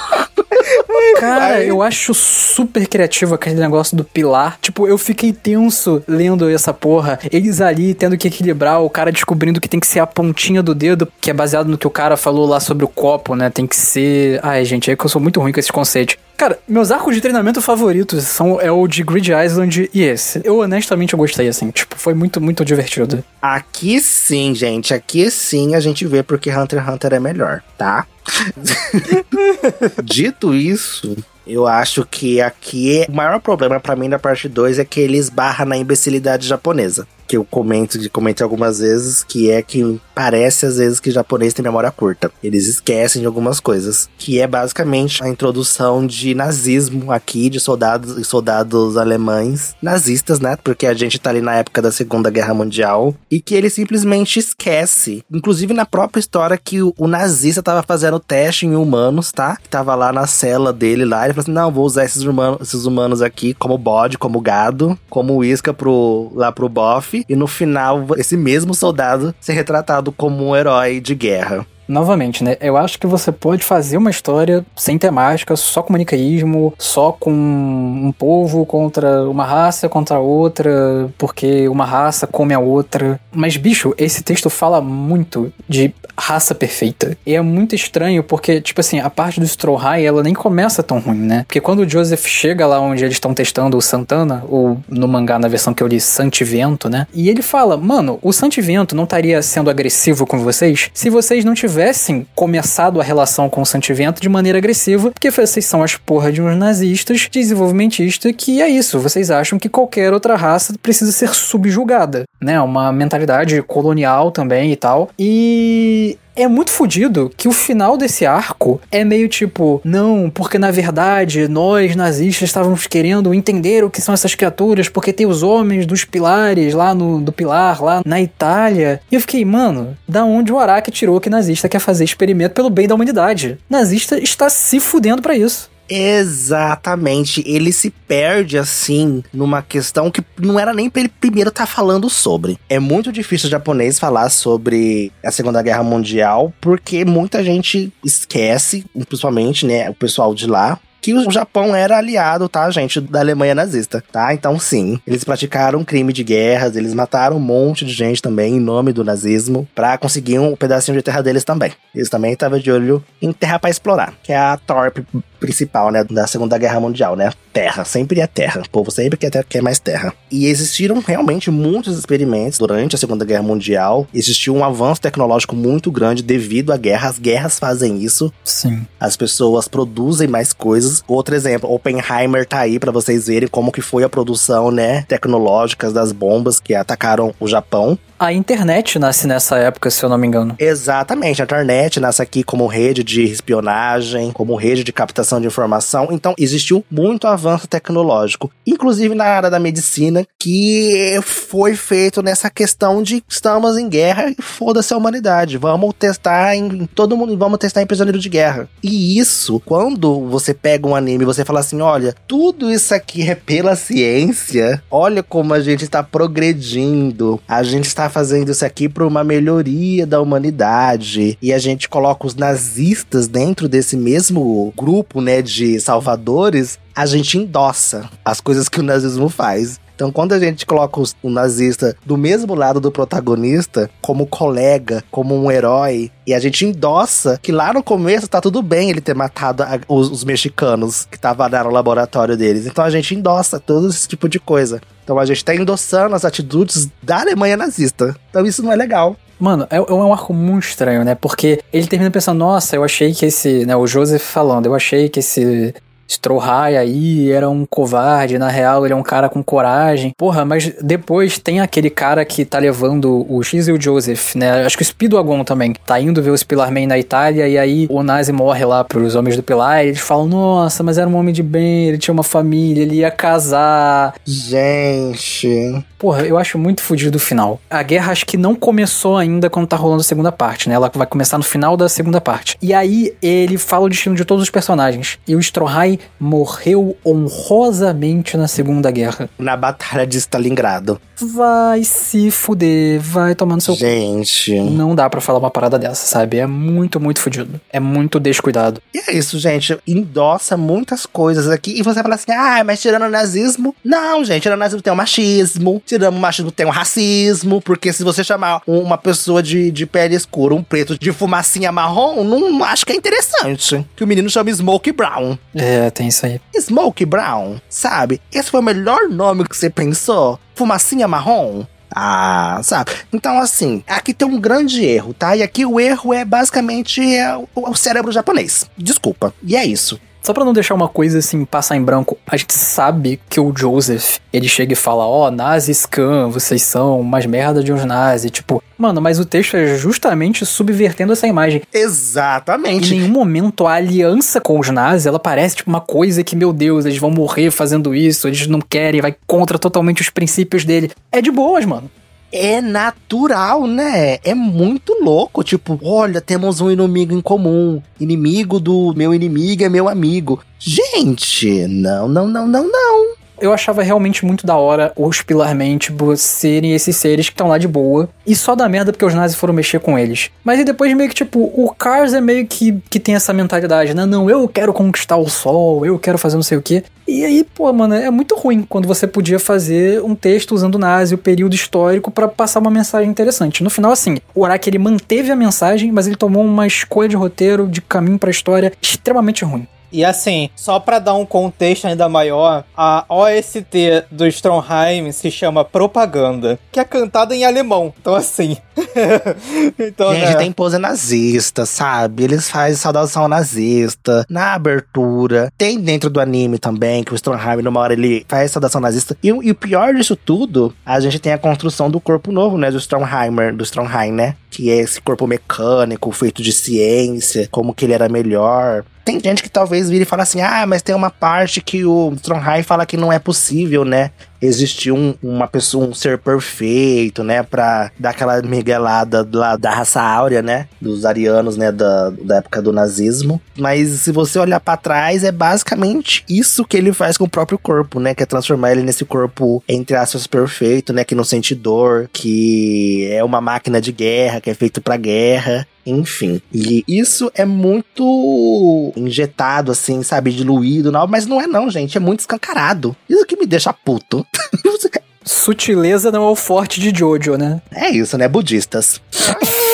Cara, eu acho super criativo aquele negócio do pilar. Tipo, eu fiquei tenso lendo essa porra. Eles ali tendo que equilibrar, o cara descobrindo que tem que ser a pontinha do dedo, que é baseado no que o cara falou lá sobre o copo, né? Tem que ser. Ai, gente, é que eu sou muito ruim com esses conceitos. Cara, meus arcos de treinamento favoritos são é o de Grid Island e esse. Eu honestamente eu gostei assim, tipo, foi muito muito divertido. Aqui sim, gente, aqui sim a gente vê porque Hunter x Hunter é melhor, tá? <laughs> Dito isso, eu acho que aqui o maior problema pra mim da parte 2 é que ele esbarra na imbecilidade japonesa. Que eu comento, comentei algumas vezes, que é que parece às vezes que japonês tem memória curta. Eles esquecem de algumas coisas. Que é basicamente a introdução de nazismo aqui, de soldados e soldados alemães, nazistas, né? Porque a gente tá ali na época da Segunda Guerra Mundial. E que ele simplesmente esquece. Inclusive na própria história que o, o nazista tava fazendo teste em humanos, tá? Que tava lá na cela dele lá. Ele falou assim: não, vou usar esses humanos, esses humanos aqui como bode, como gado, como isca pro, lá pro bofe. E no final, esse mesmo soldado ser retratado como um herói de guerra. Novamente, né? Eu acho que você pode fazer uma história sem temática, só com manicaísmo, só com um povo contra uma raça contra outra, porque uma raça come a outra. Mas, bicho, esse texto fala muito de raça perfeita. E é muito estranho porque, tipo assim, a parte do Strohai, ela nem começa tão ruim, né? Porque quando o Joseph chega lá onde eles estão testando o Santana, ou no mangá, na versão que eu li, Santivento, né? E ele fala, mano, o Santivento não estaria sendo agressivo com vocês se vocês não tivessem começado a relação com o Santivento de maneira agressiva, porque vocês são as porra de uns nazistas desenvolvimentistas que é isso, vocês acham que qualquer outra raça precisa ser subjugada, né? Uma mentalidade colonial também e tal. E é muito fodido que o final desse arco é meio tipo, não, porque na verdade nós nazistas estávamos querendo entender o que são essas criaturas, porque tem os homens dos pilares lá no do pilar, lá na Itália. E eu fiquei, mano, da onde o Araki tirou que nazista quer fazer experimento pelo bem da humanidade? Nazista está se fudendo pra isso. Exatamente, ele se perde assim numa questão que não era nem pra ele primeiro estar falando sobre. É muito difícil o japonês falar sobre a Segunda Guerra Mundial porque muita gente esquece, principalmente, né, o pessoal de lá, que o Japão era aliado, tá, gente, da Alemanha nazista, tá? Então, sim, eles praticaram crime de guerras, eles mataram um monte de gente também em nome do nazismo pra conseguir um pedacinho de terra deles também. Eles também estavam de olho em terra pra explorar, que é a torp principal, né, da Segunda Guerra Mundial, né? Terra, sempre é terra. O povo sempre quer, ter, quer mais terra. E existiram realmente muitos experimentos durante a Segunda Guerra Mundial. Existiu um avanço tecnológico muito grande devido à guerra. As guerras fazem isso. Sim. As pessoas produzem mais coisas. Outro exemplo, Oppenheimer tá aí para vocês verem como que foi a produção, né, tecnológica das bombas que atacaram o Japão. A internet nasce nessa época, se eu não me engano. Exatamente, a internet nasce aqui como rede de espionagem, como rede de captação de informação. Então, existiu muito avanço tecnológico, inclusive na área da medicina, que foi feito nessa questão de estamos em guerra e foda-se a humanidade. Vamos testar em todo mundo, vamos testar em prisioneiro de guerra. E isso, quando você pega um anime e você fala assim: olha, tudo isso aqui é pela ciência, olha como a gente está progredindo, a gente está fazendo isso aqui para uma melhoria da humanidade e a gente coloca os nazistas dentro desse mesmo grupo, né, de salvadores, a gente endossa as coisas que o nazismo faz. Então, quando a gente coloca o nazista do mesmo lado do protagonista, como colega, como um herói, e a gente endossa que lá no começo tá tudo bem ele ter matado a, os, os, mexicanos que estavam no laboratório deles. Então a gente endossa todo esse tipo de coisa. Então a gente tá endossando as atitudes da Alemanha nazista. Então isso não é legal. Mano, é, é, um arco muito estranho, né? Porque ele termina pensando, nossa, eu achei que esse, né, o Joseph falando, eu achei que esse Strohai aí era um covarde, na real ele é um cara com coragem. Porra, mas depois tem aquele cara que tá levando o X e o Joseph, né? Acho que o Speedwagon também tá indo ver o Spillarman na Itália e aí o Nazi morre lá pros homens do Pilar e eles falam: Nossa, mas era um homem de bem, ele tinha uma família, ele ia casar. Gente. Porra, eu acho muito fodido o final. A guerra acho que não começou ainda quando tá rolando a segunda parte, né? Ela vai começar no final da segunda parte. E aí ele fala o destino de todos os personagens. E o Strohai morreu honrosamente na Segunda Guerra. Na Batalha de Stalingrado. Vai se fuder, vai tomando seu. Gente. Não dá para falar uma parada dessa, sabe? É muito, muito fudido. É muito descuidado. E é isso, gente. Endossa muitas coisas aqui. E você fala assim, ah, mas tirando o nazismo. Não, gente, tirando o nazismo tem o machismo. Tirando o machismo tem o racismo. Porque se você chamar uma pessoa de, de pele escura, um preto de fumacinha marrom, não acho que é interessante. Que o menino chama Smoke Brown. É, tem isso aí. Smoke Brown, sabe? Esse foi o melhor nome que você pensou? Fumacinha marrom? Ah, sabe? Então, assim, aqui tem um grande erro, tá? E aqui o erro é basicamente é o, o cérebro japonês. Desculpa. E é isso. Só pra não deixar uma coisa assim passar em branco, a gente sabe que o Joseph, ele chega e fala: Ó, oh, nazi scam, vocês são umas merda de uns nazi. Tipo, mano, mas o texto é justamente subvertendo essa imagem. Exatamente. Em nenhum momento a aliança com os nazis, ela parece tipo uma coisa que, meu Deus, eles vão morrer fazendo isso, eles não querem, vai contra totalmente os princípios dele. É de boas, mano é natural, né? É muito louco. Tipo, olha, temos um inimigo em comum. Inimigo do meu inimigo é meu amigo. Gente, não, não, não, não, não eu achava realmente muito da hora os Pilarmente serem esses seres que estão lá de boa. E só dá merda porque os nazis foram mexer com eles. Mas aí depois meio que, tipo, o Cars é meio que, que tem essa mentalidade, né? Não, eu quero conquistar o sol, eu quero fazer não sei o quê. E aí, pô, mano, é muito ruim quando você podia fazer um texto usando o nazi, o período histórico, para passar uma mensagem interessante. No final, assim, o Araki ele manteve a mensagem, mas ele tomou uma escolha de roteiro, de caminho pra história extremamente ruim. E assim, só para dar um contexto ainda maior, a OST do Stromheim se chama Propaganda, que é cantada em alemão. Então assim. <laughs> então, Gente, né? tem pose nazista, sabe? Eles fazem saudação nazista na abertura. Tem dentro do anime também, que o Stromheim, numa hora, ele faz saudação nazista. E, e o pior disso tudo, a gente tem a construção do corpo novo, né? Do Stromheimer, do Stromheim, né? Que é esse corpo mecânico, feito de ciência, como que ele era melhor. Tem gente que talvez vire e fale assim: ah, mas tem uma parte que o Stromheim fala que não é possível, né? Existir um, uma pessoa, um ser perfeito, né? Pra dar aquela miguelada lá da raça áurea, né? Dos arianos, né? Da, da época do nazismo. Mas se você olhar pra trás, é basicamente isso que ele faz com o próprio corpo, né? Que é transformar ele nesse corpo, entre aspas, perfeito, né? Que não sente dor, que é uma máquina de guerra, que é feito pra guerra. Enfim. E isso é muito injetado, assim, sabe? Diluído, não, mas não é não, gente. É muito escancarado. Isso que me deixa puto. <laughs> Sutileza não é o forte de Jojo, né? É isso, né? Budistas. <laughs>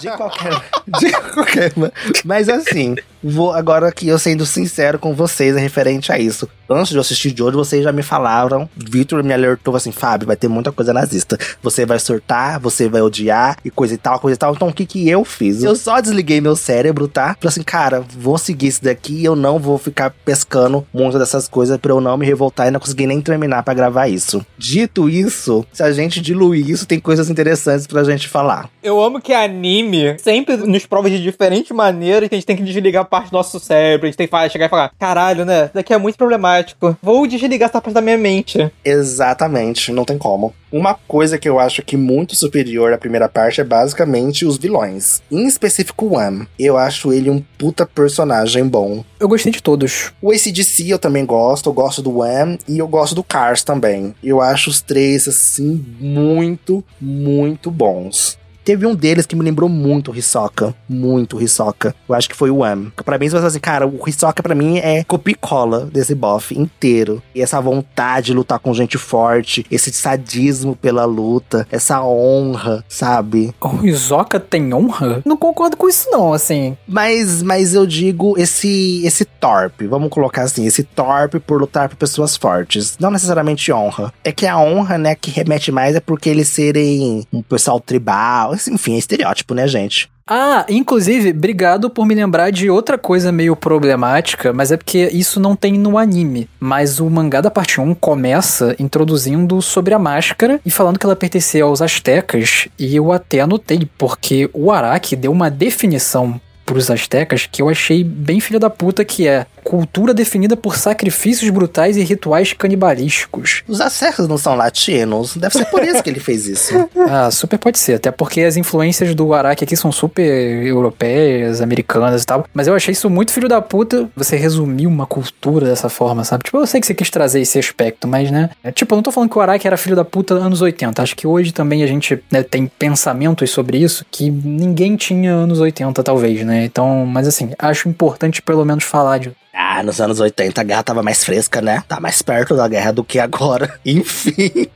De qualquer, de qualquer Mas assim, vou agora aqui eu sendo sincero com vocês referente a isso. Antes de eu assistir de hoje, vocês já me falaram. Vitor me alertou assim: Fábio, vai ter muita coisa nazista. Você vai surtar, você vai odiar e coisa e tal, coisa e tal. Então o que que eu fiz? Eu só desliguei meu cérebro, tá? Falei assim, cara, vou seguir isso daqui eu não vou ficar pescando muitas dessas coisas pra eu não me revoltar e não conseguir nem terminar para gravar isso. Dito isso, se a gente diluir isso, tem coisas interessantes pra gente falar. Eu amo que anime sempre nos prova de diferentes maneiras que a gente tem que desligar parte do nosso cérebro. A gente tem que chegar e falar: caralho, né? Isso daqui é muito problemático. Vou desligar essa parte da minha mente. Exatamente, não tem como. Uma coisa que eu acho que muito superior à primeira parte é basicamente os vilões. Em específico, o Am. Eu acho ele um puta personagem bom. Eu gostei de todos. O ACDC eu também gosto, eu gosto do Wham e eu gosto do Cars também. Eu acho os três, assim, muito, muito bons. Teve um deles que me lembrou muito o Hisoka. Muito Hisoka. Eu acho que foi o Am. Pra mim, você fala assim, cara, o Hisoka pra mim é copia cola desse buff inteiro. E essa vontade de lutar com gente forte, esse sadismo pela luta, essa honra, sabe? O Hisoka tem honra? Não concordo com isso não, assim. Mas, mas eu digo esse esse torpe, vamos colocar assim, esse torpe por lutar por pessoas fortes. Não necessariamente honra. É que a honra, né, que remete mais é porque eles serem um pessoal tribal, enfim, é estereótipo, né, gente? Ah, inclusive, obrigado por me lembrar de outra coisa meio problemática, mas é porque isso não tem no anime. Mas o mangá da parte 1 começa introduzindo sobre a máscara e falando que ela pertencia aos astecas, e eu até anotei, porque o Araki deu uma definição pros astecas que eu achei bem filha da puta, que é cultura definida por sacrifícios brutais e rituais canibalísticos. Os astecas não são latinos, deve ser por isso que ele fez isso. <laughs> ah, super pode ser, até porque as influências do Araki aqui são super europeias, americanas e tal, mas eu achei isso muito filho da puta, você resumir uma cultura dessa forma, sabe? Tipo, eu sei que você quis trazer esse aspecto, mas, né, é, tipo, eu não tô falando que o Araki era filho da puta anos 80, acho que hoje também a gente né, tem pensamentos sobre isso que ninguém tinha anos 80, talvez, né? Então, mas assim, acho importante pelo menos falar de ah, nos anos 80 a guerra tava mais fresca, né? Tá mais perto da guerra do que agora. <laughs> Enfim.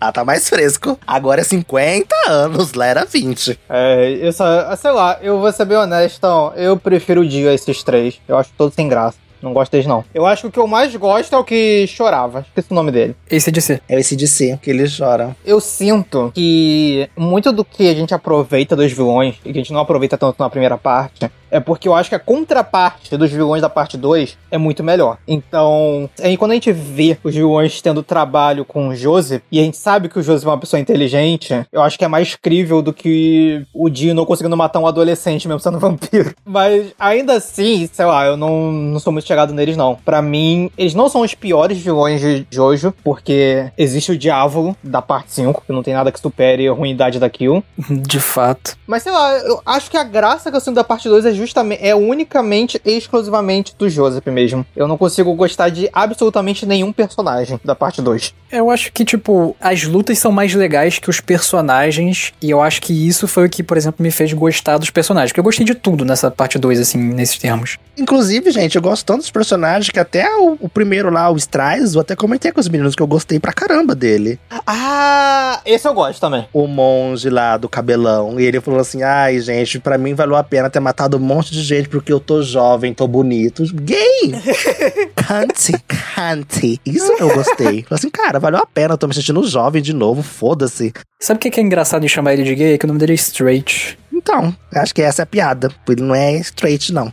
ah, tá mais fresco. Agora é 50 anos, lá era 20. É, isso, sei lá, eu vou ser bem honesto, então, eu prefiro o dia esses três. Eu acho todos sem graça. Não gosto deles, não. Eu acho que o que eu mais gosto é o que chorava. Esqueci o nome dele. Esse de ser. É esse de ser, que ele chora. Eu sinto que muito do que a gente aproveita dos vilões, e que a gente não aproveita tanto na primeira parte, é porque eu acho que a contraparte dos vilões da parte 2 é muito melhor. Então, aí quando a gente vê os vilões tendo trabalho com o Joseph, e a gente sabe que o Joseph é uma pessoa inteligente, eu acho que é mais crível do que o Dino conseguindo matar um adolescente mesmo sendo <laughs> vampiro. Mas ainda assim, sei lá, eu não, não sou muito chegado neles, não. Para mim, eles não são os piores vilões de Jojo, porque existe o Diávolo da parte 5, que não tem nada que supere a ruindade daquilo. <laughs> De fato. Mas sei lá, eu acho que a graça que eu sinto da parte 2 é justamente, é unicamente e exclusivamente do Joseph mesmo. Eu não consigo gostar de absolutamente nenhum personagem da parte 2. Eu acho que, tipo, as lutas são mais legais que os personagens, e eu acho que isso foi o que, por exemplo, me fez gostar dos personagens, porque eu gostei de tudo nessa parte 2, assim, nesses termos. Inclusive, gente, eu gosto tanto dos personagens que até o, o primeiro lá, o Strides, eu até comentei com os meninos que eu gostei pra caramba dele. Ah, esse eu gosto também. O monge lá do cabelão, e ele falou assim, ai, gente, pra mim valeu a pena ter matado um monte de gente porque eu tô jovem, tô bonito. Gay! <laughs> cante, cante. Isso eu gostei. Falei assim, cara, valeu a pena, eu tô me sentindo jovem de novo, foda-se. Sabe o que é engraçado em chamar ele de gay? É que o nome dele é Straight. Então, acho que essa é a piada. Ele não é straight, não.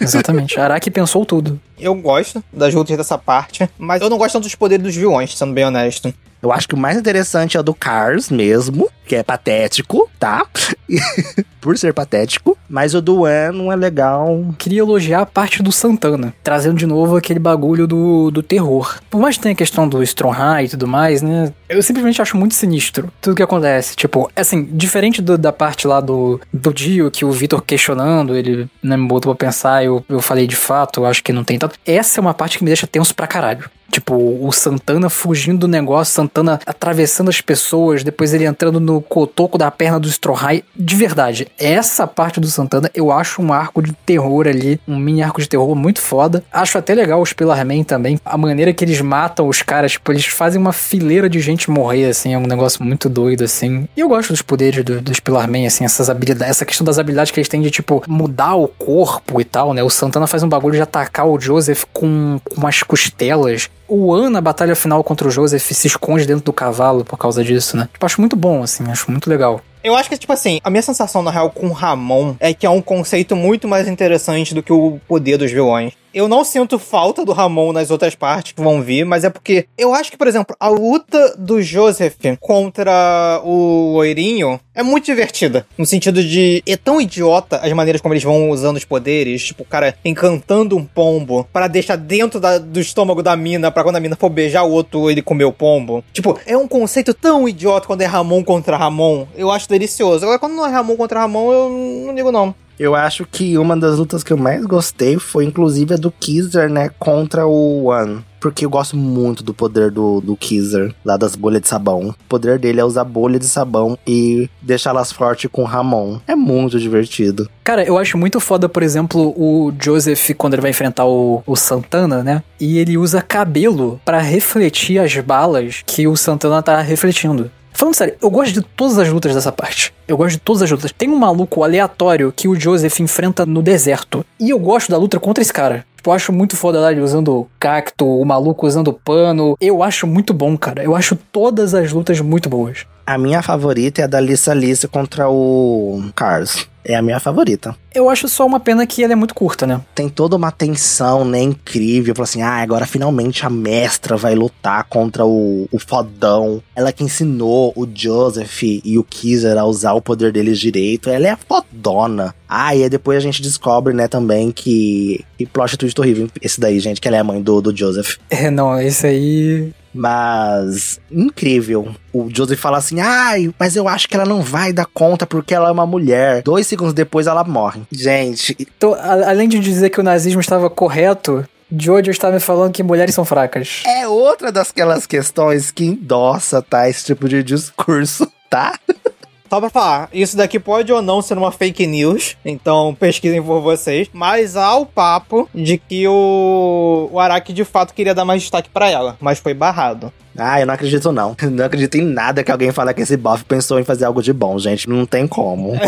Exatamente. <laughs> Araki pensou tudo. Eu gosto das lutas dessa parte, mas eu não gosto tanto dos poderes dos vilões, sendo bem honesto. Eu acho que o mais interessante é o do Cars mesmo, que é patético, tá? <laughs> Por ser patético. Mas o do An não é legal. Queria elogiar a parte do Santana, trazendo de novo aquele bagulho do, do terror. Por mais que tenha a questão do Strongheim e tudo mais, né? Eu simplesmente acho muito sinistro tudo que acontece. Tipo, assim, diferente do- da parte lá do, do Dio, que o Vitor questionando, ele né, me botou pra pensar, eu, eu falei de fato, eu acho que não tem tanto. Essa é uma parte que me deixa tenso pra caralho. Tipo, o Santana fugindo do negócio, Santana atravessando as pessoas, depois ele entrando no cotoco da perna do Strohai. De verdade, essa parte do Santana eu acho um arco de terror ali, um mini arco de terror muito foda. Acho até legal os Pillarman também, a maneira que eles matam os caras, tipo, eles fazem uma fileira de gente morrer, assim, é um negócio muito doido, assim. E eu gosto dos poderes do- dos Pillarman, assim, essas habilidades, essa questão das habilidades que eles têm de, tipo, mudar o corpo e tal, né? O Santana faz um bagulho de atacar o Joseph com, com umas costelas. O An, na batalha final contra o Joseph, se esconde dentro do cavalo por causa disso, né? Tipo, acho muito bom, assim, acho muito legal. Eu acho que, tipo assim, a minha sensação, na real, com Ramon é que é um conceito muito mais interessante do que o poder dos vilões. Eu não sinto falta do Ramon nas outras partes que vão vir, mas é porque eu acho que, por exemplo, a luta do Joseph contra o Loirinho é muito divertida. No sentido de. É tão idiota as maneiras como eles vão usando os poderes. Tipo, o cara encantando um pombo para deixar dentro da- do estômago da mina, pra quando a mina for beijar o outro, ele comer o pombo. Tipo, é um conceito tão idiota quando é Ramon contra Ramon. Eu acho delicioso. Agora, quando não é Ramon contra Ramon, eu não digo não. Eu acho que uma das lutas que eu mais gostei foi, inclusive, a do Kizer, né? Contra o One. Porque eu gosto muito do poder do, do Kizer, lá das bolhas de sabão. O poder dele é usar bolha de sabão e deixá-las fortes com Ramon. É muito divertido. Cara, eu acho muito foda, por exemplo, o Joseph, quando ele vai enfrentar o, o Santana, né? E ele usa cabelo pra refletir as balas que o Santana tá refletindo. Falando sério, eu gosto de todas as lutas dessa parte. Eu gosto de todas as lutas. Tem um maluco aleatório que o Joseph enfrenta no deserto. E eu gosto da luta contra esse cara. Tipo, eu acho muito foda lá ele usando cacto, o maluco usando pano. Eu acho muito bom, cara. Eu acho todas as lutas muito boas. A minha favorita é a da Lisa Lisa contra o Cars. É a minha favorita. Eu acho só uma pena que ela é muito curta, né? Tem toda uma tensão, né? Incrível. Fala assim, ah, agora finalmente a mestra vai lutar contra o, o fodão. Ela que ensinou o Joseph e o Kizer a usar o poder deles direito. Ela é a fodona. Ah, e aí depois a gente descobre, né, também que. E plot twist horrível. Esse daí, gente, que ela é a mãe do, do Joseph. É, não, esse aí. Mas incrível. O Joseph fala assim: ai, mas eu acho que ela não vai dar conta porque ela é uma mulher. Dois segundos depois ela morre. Gente, Então, além de dizer que o nazismo estava correto, Jojo está me falando que mulheres são fracas. é outra daquelas questões que endossa, tá? Esse tipo de discurso, <laughs> tá? Só pra falar, isso daqui pode ou não ser uma fake news, então pesquisem por vocês, mas há o papo de que o, o Araki de fato queria dar mais destaque pra ela, mas foi barrado. Ah, eu não acredito não. <laughs> Não acredito em nada que alguém fala que esse buff pensou em fazer algo de bom, gente. Não tem como. <laughs>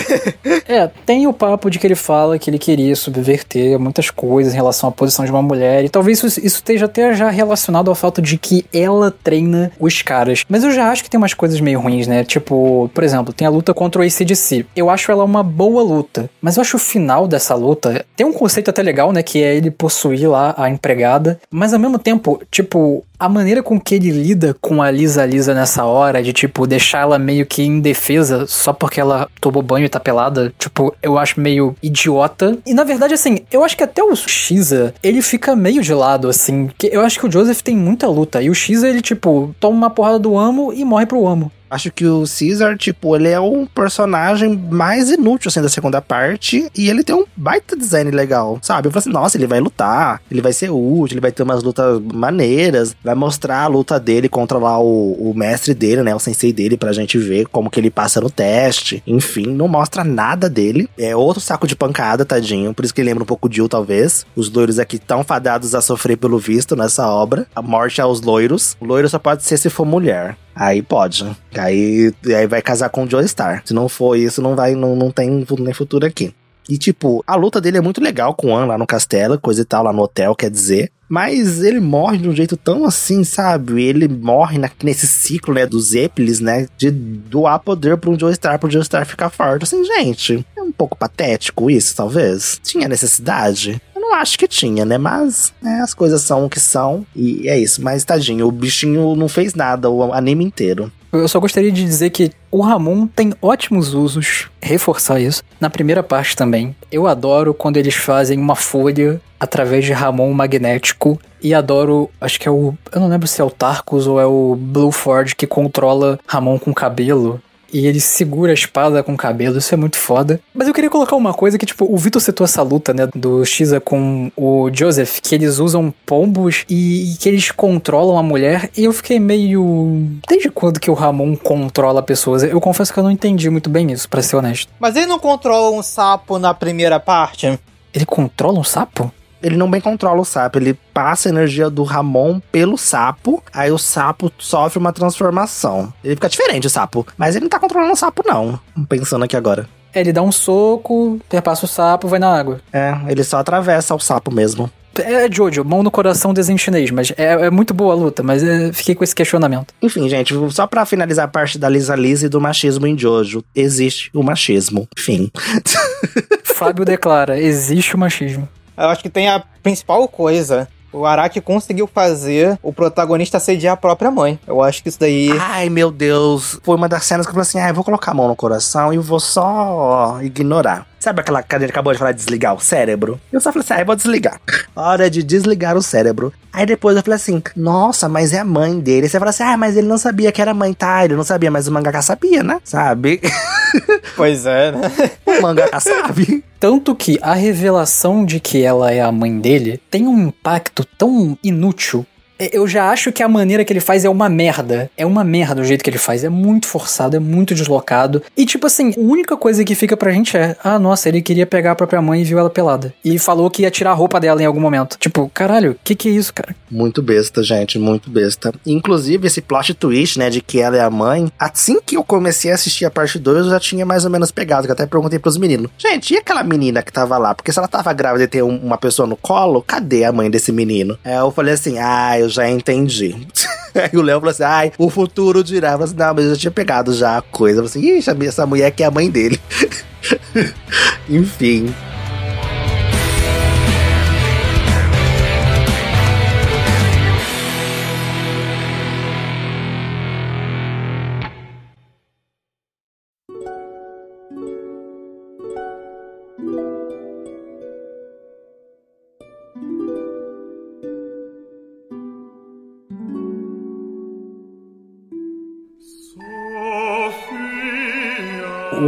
É, tem o papo de que ele fala que ele queria subverter muitas coisas em relação à posição de uma mulher, e talvez isso, isso esteja até já relacionado ao fato de que ela treina os caras. Mas eu já acho que tem umas coisas meio ruins, né? Tipo, por exemplo, tem a luta contra o ACDC. Eu acho ela uma boa luta, mas eu acho o final dessa luta. Tem um conceito até legal, né? Que é ele possuir lá a empregada, mas ao mesmo tempo, tipo, a maneira com que ele lida com a Lisa Lisa nessa hora, de tipo, deixar ela meio que indefesa só porque ela tomou banho e tá pelada, tipo, eu acho meio idiota. E na verdade, assim, eu acho que até o Shiza, ele fica meio de lado, assim. Que eu acho que o Joseph tem muita luta. E o Shiza, ele, tipo, toma uma porrada do amo e morre pro amo. Acho que o Caesar, tipo, ele é um personagem mais inútil, assim, da segunda parte. E ele tem um baita design legal, sabe? Eu falei assim, nossa, ele vai lutar, ele vai ser útil, ele vai ter umas lutas maneiras. Vai mostrar a luta dele contra lá o, o mestre dele, né? O sensei dele, pra gente ver como que ele passa no teste. Enfim, não mostra nada dele. É outro saco de pancada, tadinho. Por isso que ele lembra um pouco de Jill, talvez. Os loiros aqui tão fadados a sofrer pelo visto nessa obra. A morte aos loiros. O loiro só pode ser se for mulher. Aí pode. Aí, aí vai casar com o Joe Star. Se não for isso, não vai, não, não tem nem futuro aqui. E, tipo, a luta dele é muito legal com o An lá no castelo, coisa e tal, lá no hotel, quer dizer. Mas ele morre de um jeito tão assim, sabe? Ele morre na, nesse ciclo, né, dos Zeppelins, né? De doar poder pra um Joestar, pro Joestar ficar forte. Assim, gente, é um pouco patético isso, talvez. Tinha necessidade? Eu não acho que tinha, né? Mas né, as coisas são o que são. E é isso. Mas tadinho, o bichinho não fez nada o anime inteiro. Eu só gostaria de dizer que o Ramon tem ótimos usos, reforçar isso, na primeira parte também. Eu adoro quando eles fazem uma folha através de Ramon magnético e adoro, acho que é o, eu não lembro se é o Tarkus ou é o Blue Ford que controla Ramon com cabelo e ele segura a espada com o cabelo, isso é muito foda. Mas eu queria colocar uma coisa que, tipo, o Vitor citou essa luta, né, do Shiza com o Joseph, que eles usam pombos e, e, que eles controlam a mulher, e eu fiquei meio... Desde quando que o Ramon controla pessoas? Eu confesso que eu não entendi muito bem isso, para ser honesto. Mas ele não controla um sapo na primeira parte? Ele controla um sapo? Ele não bem controla o sapo, ele passa a energia do Ramon pelo sapo, aí o sapo sofre uma transformação. Ele fica diferente, o sapo, mas ele não tá controlando o sapo, não. Pensando aqui agora. É, ele dá um soco, perpassa o sapo, vai na água. É, ele só atravessa o sapo mesmo. É Jojo, mão no coração desenho chinês, mas é, é muito boa a luta, mas é, fiquei com esse questionamento. Enfim, gente, só para finalizar a parte da Lisa Lisa e do machismo em Jojo, existe o machismo. Enfim. <laughs> Fábio declara: existe o machismo. Eu acho que tem a principal coisa. O Araki conseguiu fazer o protagonista sediar a própria mãe. Eu acho que isso daí. Ai, meu Deus. Foi uma das cenas que eu falei assim: ah, eu vou colocar a mão no coração e vou só ignorar. Sabe aquela cadeira que acabou de falar de desligar o cérebro? Eu só falei assim: ah, eu vou desligar. Hora de desligar o cérebro. Aí depois eu falei assim: nossa, mas é a mãe dele. Aí você fala assim: ah, mas ele não sabia que era mãe, tá? Ele não sabia, mas o mangaka sabia, né? Sabe? <laughs> Pois é, né? <laughs> o mangaka sabe. Tanto que a revelação de que ela é a mãe dele tem um impacto tão inútil eu já acho que a maneira que ele faz é uma merda. É uma merda o jeito que ele faz. É muito forçado, é muito deslocado. E, tipo assim, a única coisa que fica pra gente é: ah, nossa, ele queria pegar a própria mãe e viu ela pelada. E falou que ia tirar a roupa dela em algum momento. Tipo, caralho, o que, que é isso, cara? Muito besta, gente, muito besta. Inclusive, esse plot twist, né, de que ela é a mãe, assim que eu comecei a assistir a parte 2, eu já tinha mais ou menos pegado, que eu até perguntei pros meninos: gente, e aquela menina que tava lá? Porque se ela tava grávida e tem uma pessoa no colo, cadê a mãe desse menino? É, eu falei assim: ah, eu já entendi. <laughs> Aí o Léo falou assim: ai, o futuro dirá. Eu falei assim, não, mas eu já tinha pegado já a coisa. Eu falei assim, ixi, essa mulher que é a mãe dele. <laughs> Enfim.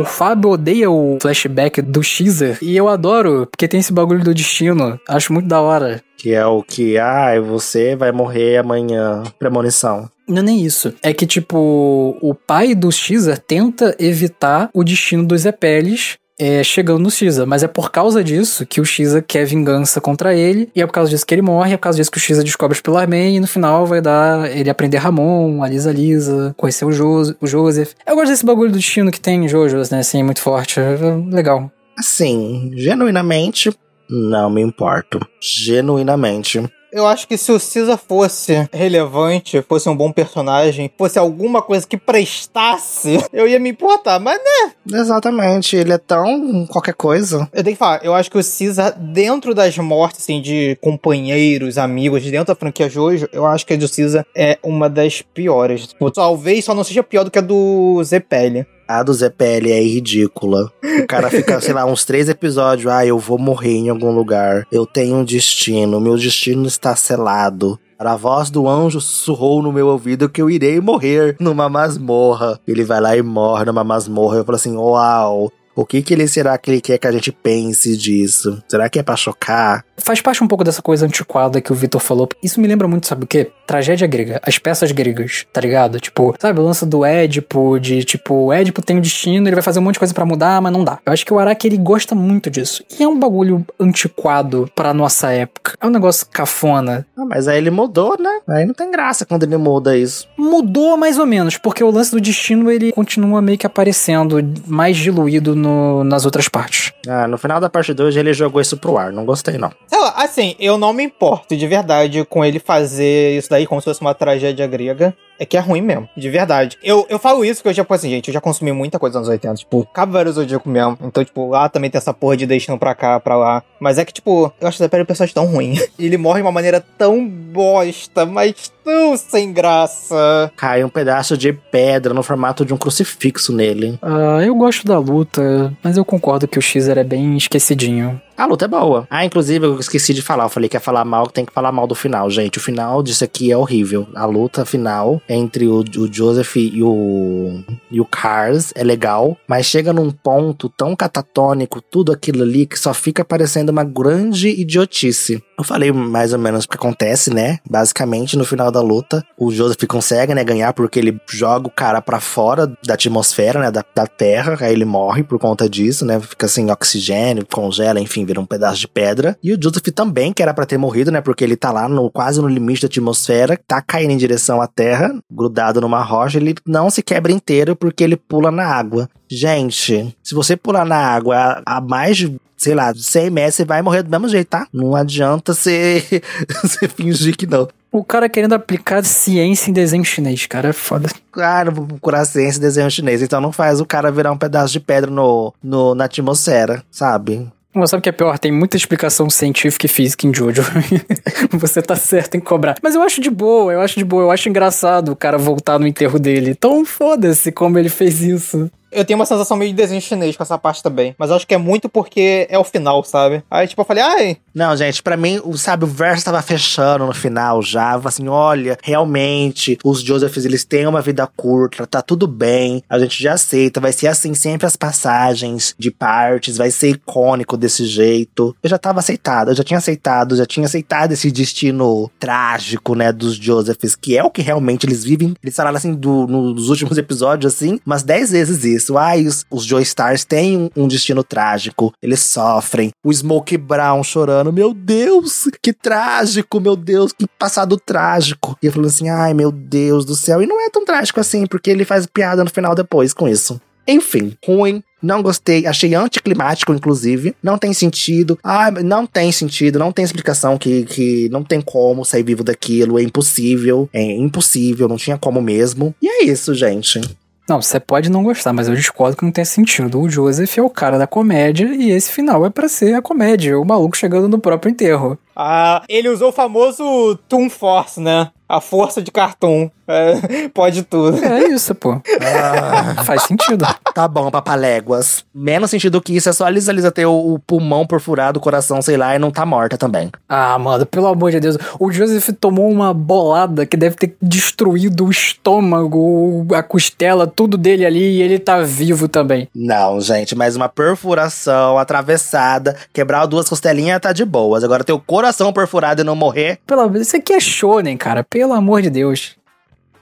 O Fábio odeia o flashback do Xer e eu adoro, porque tem esse bagulho do destino. Acho muito da hora. Que é o que, ah, você vai morrer amanhã. Premonição. Não é nem isso. É que, tipo, o pai do Xer tenta evitar o destino dos Epeles é, chegando no Shiza, mas é por causa disso que o Shiza quer vingança contra ele, e é por causa disso que ele morre, é por causa disso que o Shiza descobre os Pilarman, e no final vai dar ele aprender Ramon, a Lisa Lisa, conhecer o, jo o Joseph. Eu gosto desse bagulho do destino que tem em Jojos, né, assim, muito forte, é legal. Assim, genuinamente, não me importo. Genuinamente. Eu acho que se o Caesar fosse relevante, fosse um bom personagem, fosse alguma coisa que prestasse, <laughs> eu ia me importar, mas né? Exatamente, ele é tão qualquer coisa. Eu tenho que falar, eu acho que o Caesar, dentro das mortes, assim, de companheiros, amigos, dentro da franquia Jojo, eu acho que a do Caesar é uma das piores. Tipo, talvez só não seja pior do que a do Zepelli. A do ZPL é ridícula. O cara fica, sei lá, uns três episódios. Ah, eu vou morrer em algum lugar. Eu tenho um destino. Meu destino está selado. A voz do anjo sussurrou no meu ouvido que eu irei morrer numa masmorra. Ele vai lá e morre numa masmorra. Eu falo assim: Uau, o que, que ele será que ele quer que a gente pense disso? Será que é para chocar? Faz parte um pouco dessa coisa antiquada que o Vitor falou. Isso me lembra muito, sabe o quê? Tragédia grega. As peças gregas, tá ligado? Tipo, sabe, o lance do Édipo, de tipo, o Édipo tem o destino, ele vai fazer um monte de coisa para mudar, mas não dá. Eu acho que o Araki, ele gosta muito disso. E é um bagulho antiquado pra nossa época. É um negócio cafona. Ah, mas aí ele mudou, né? Aí não tem graça quando ele muda isso. Mudou mais ou menos, porque o lance do destino, ele continua meio que aparecendo mais diluído no, nas outras partes. Ah, no final da parte 2 ele jogou isso pro ar. Não gostei, não. Sei lá, assim, eu não me importo de verdade com ele fazer isso daí como se fosse uma tragédia grega. É que é ruim mesmo, de verdade. Eu, eu falo isso porque eu já, tipo assim, gente, eu já consumi muita coisa nos anos 80, tipo, Cavaleiros do Zodíaco mesmo. Então, tipo, lá também tem essa porra de deixando pra cá, pra lá. Mas é que, tipo, eu acho que pele personagem tão ruim. <laughs> Ele morre de uma maneira tão bosta, mas tão sem graça. Cai um pedaço de pedra no formato de um crucifixo nele. Ah, eu gosto da luta, mas eu concordo que o Xer é bem esquecidinho. A luta é boa. Ah, inclusive, eu esqueci de falar. Eu falei que ia falar mal, tem que falar mal do final, gente. O final disso aqui é horrível. A luta final entre o, o Joseph e o, e o Cars é legal, mas chega num ponto tão catatônico, tudo aquilo ali, que só fica parecendo uma grande idiotice. Eu falei mais ou menos o que acontece, né? Basicamente, no final da luta, o Joseph consegue, né, ganhar porque ele joga o cara para fora da atmosfera, né, da, da Terra, aí ele morre por conta disso, né? Fica sem oxigênio, congela, enfim, vira um pedaço de pedra. E o Joseph também, que era para ter morrido, né? Porque ele tá lá no, quase no limite da atmosfera, tá caindo em direção à Terra, grudado numa rocha, ele não se quebra inteiro porque ele pula na água. Gente, se você pular na água a, mais de sei lá, 100 metros, você vai morrer do mesmo jeito, tá? Não adianta <laughs> você, você fingir que não. O cara querendo aplicar ciência em desenho chinês, cara, é foda. Ah, não vou procurar ciência em desenho chinês, então não faz o cara virar um pedaço de pedra no, no, na atmosfera, sabe? Mas sabe o que é pior? Tem muita explicação científica e física em Jojo. <laughs> Você tá certo em cobrar. Mas eu acho de boa, eu acho de boa. Eu acho engraçado o cara voltar no enterro dele. Então foda-se como ele fez isso. Eu tenho uma sensação meio de desenho chinês com essa parte também. Mas acho que é muito porque é o final, sabe? Aí, tipo, eu falei, ai. Não, gente, para mim, sabe, o verso tava fechando no final já. Assim, olha, realmente, os Josephs, eles têm uma vida curta, tá tudo bem. A gente já aceita, vai ser assim sempre as passagens de partes, vai ser icônico desse jeito. Eu já tava aceitado, eu já tinha aceitado, já tinha aceitado esse destino trágico, né, dos Josephs, que é o que realmente eles vivem. Eles falaram assim do, nos últimos episódios, assim, umas 10 vezes isso os, os Stars têm um, um destino trágico. Eles sofrem. O Smoke Brown chorando. Meu Deus, que trágico, meu Deus, que passado trágico. E eu falando assim, ai meu Deus do céu. E não é tão trágico assim, porque ele faz piada no final depois com isso. Enfim, ruim, não gostei, achei anticlimático, inclusive. Não tem sentido. Ah, não tem sentido, não tem explicação que, que não tem como sair vivo daquilo. É impossível. É impossível, não tinha como mesmo. E é isso, gente. Não, você pode não gostar, mas eu discordo que não tem sentido. O Joseph é o cara da comédia e esse final é para ser a comédia, o maluco chegando no próprio enterro. Ah, ele usou o famoso Toon Force, né? A força de cartoon. É, <laughs> pode tudo. É isso, pô. Ah. Faz sentido. Tá bom, papaléguas. Menos sentido que isso é só a Lisa Lisa ter o, o, pulmão perfurado, o coração, sei lá, e não tá morta também. Ah, mano, pelo amor de Deus. O Joseph tomou uma bolada que deve ter destruído o estômago, a costela, tudo dele ali, e ele tá vivo também. Não, gente, mas uma perfuração atravessada, quebrar duas costelinhas tá de boas. Agora ter o coração perfurado e não morrer. Pelo isso aqui é shonen, cara. Pelo amor de Deus.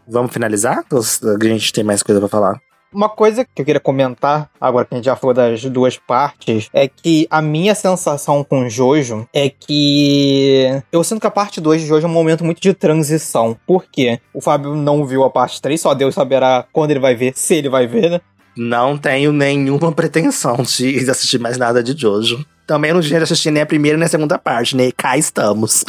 Vamos finalizar? Ou a gente tem mais coisa para falar? Uma coisa que eu queria comentar, agora que a gente já falou das duas partes, é que a minha sensação com Jojo é que eu sinto que a parte 2 de Jojo é um momento muito de transição. Por quê? O Fábio não viu a parte 3, só Deus saberá quando ele vai ver, se ele vai ver, né? Não tenho nenhuma pretensão de <laughs> assistir mais nada de Jojo. Também não tinha assistir nem a primeira nem a segunda parte, né? Cá estamos.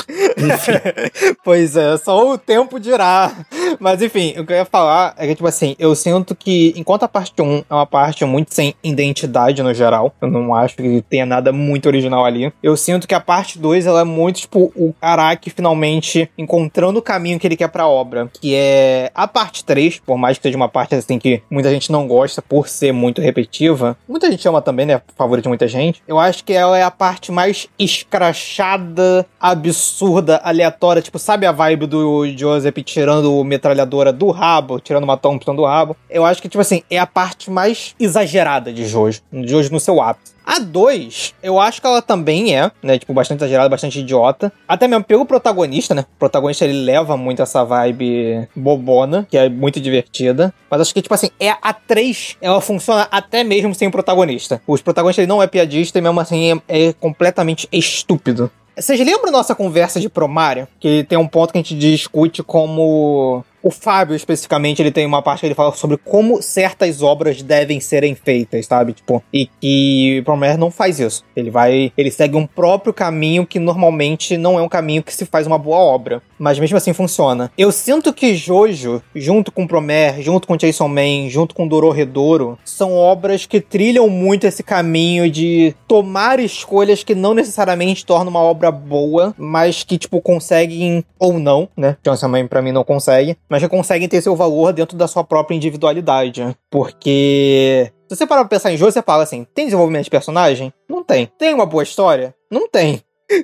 <laughs> pois é, só o tempo dirá. Mas enfim, o que eu ia falar é que, tipo assim, eu sinto que enquanto a parte 1 é uma parte muito sem identidade no geral, eu não acho que tenha nada muito original ali. Eu sinto que a parte 2 ela é muito, tipo, o Araki finalmente encontrando o caminho que ele quer pra obra. Que é a parte 3, por mais que seja uma parte assim que muita gente não gosta por ser muito repetitiva. Muita gente ama também, né? Favorito de muita gente. Eu acho que ela é a parte mais escrachada, absurda, aleatória. Tipo, sabe a vibe do Joseph tirando metralhadora do rabo, tirando uma Thompson do rabo? Eu acho que, tipo assim, é a parte mais exagerada de Jojo. Jojo no seu ápice. A 2, eu acho que ela também é, né? Tipo, bastante exagerada, bastante idiota. Até mesmo pelo protagonista, né? O protagonista ele leva muito essa vibe bobona, que é muito divertida. Mas acho que, tipo assim, é a 3, ela funciona até mesmo sem o protagonista. Os protagonistas ele não é piadista e mesmo assim é, é completamente estúpido. Vocês lembram nossa conversa de Promário? Que tem um ponto que a gente discute como o Fábio, especificamente, ele tem uma parte que ele fala sobre como certas obras devem serem feitas, sabe? Tipo, e que o Promare não faz isso. Ele vai. Ele segue um próprio caminho que normalmente não é um caminho que se faz uma boa obra. Mas mesmo assim funciona. Eu sinto que Jojo, junto com Promare, junto com Jason Man, junto com Dororedoro, são obras que trilham muito esse caminho de tomar escolhas que não necessariamente tornam uma obra boa, mas que, tipo, conseguem ou não, né? Jason Man pra mim não consegue mas que conseguem ter seu valor dentro da sua própria individualidade. Porque. Se você parar pra pensar em jogo, você fala assim: tem desenvolvimento de personagem? Não tem. Tem uma boa história? Não tem.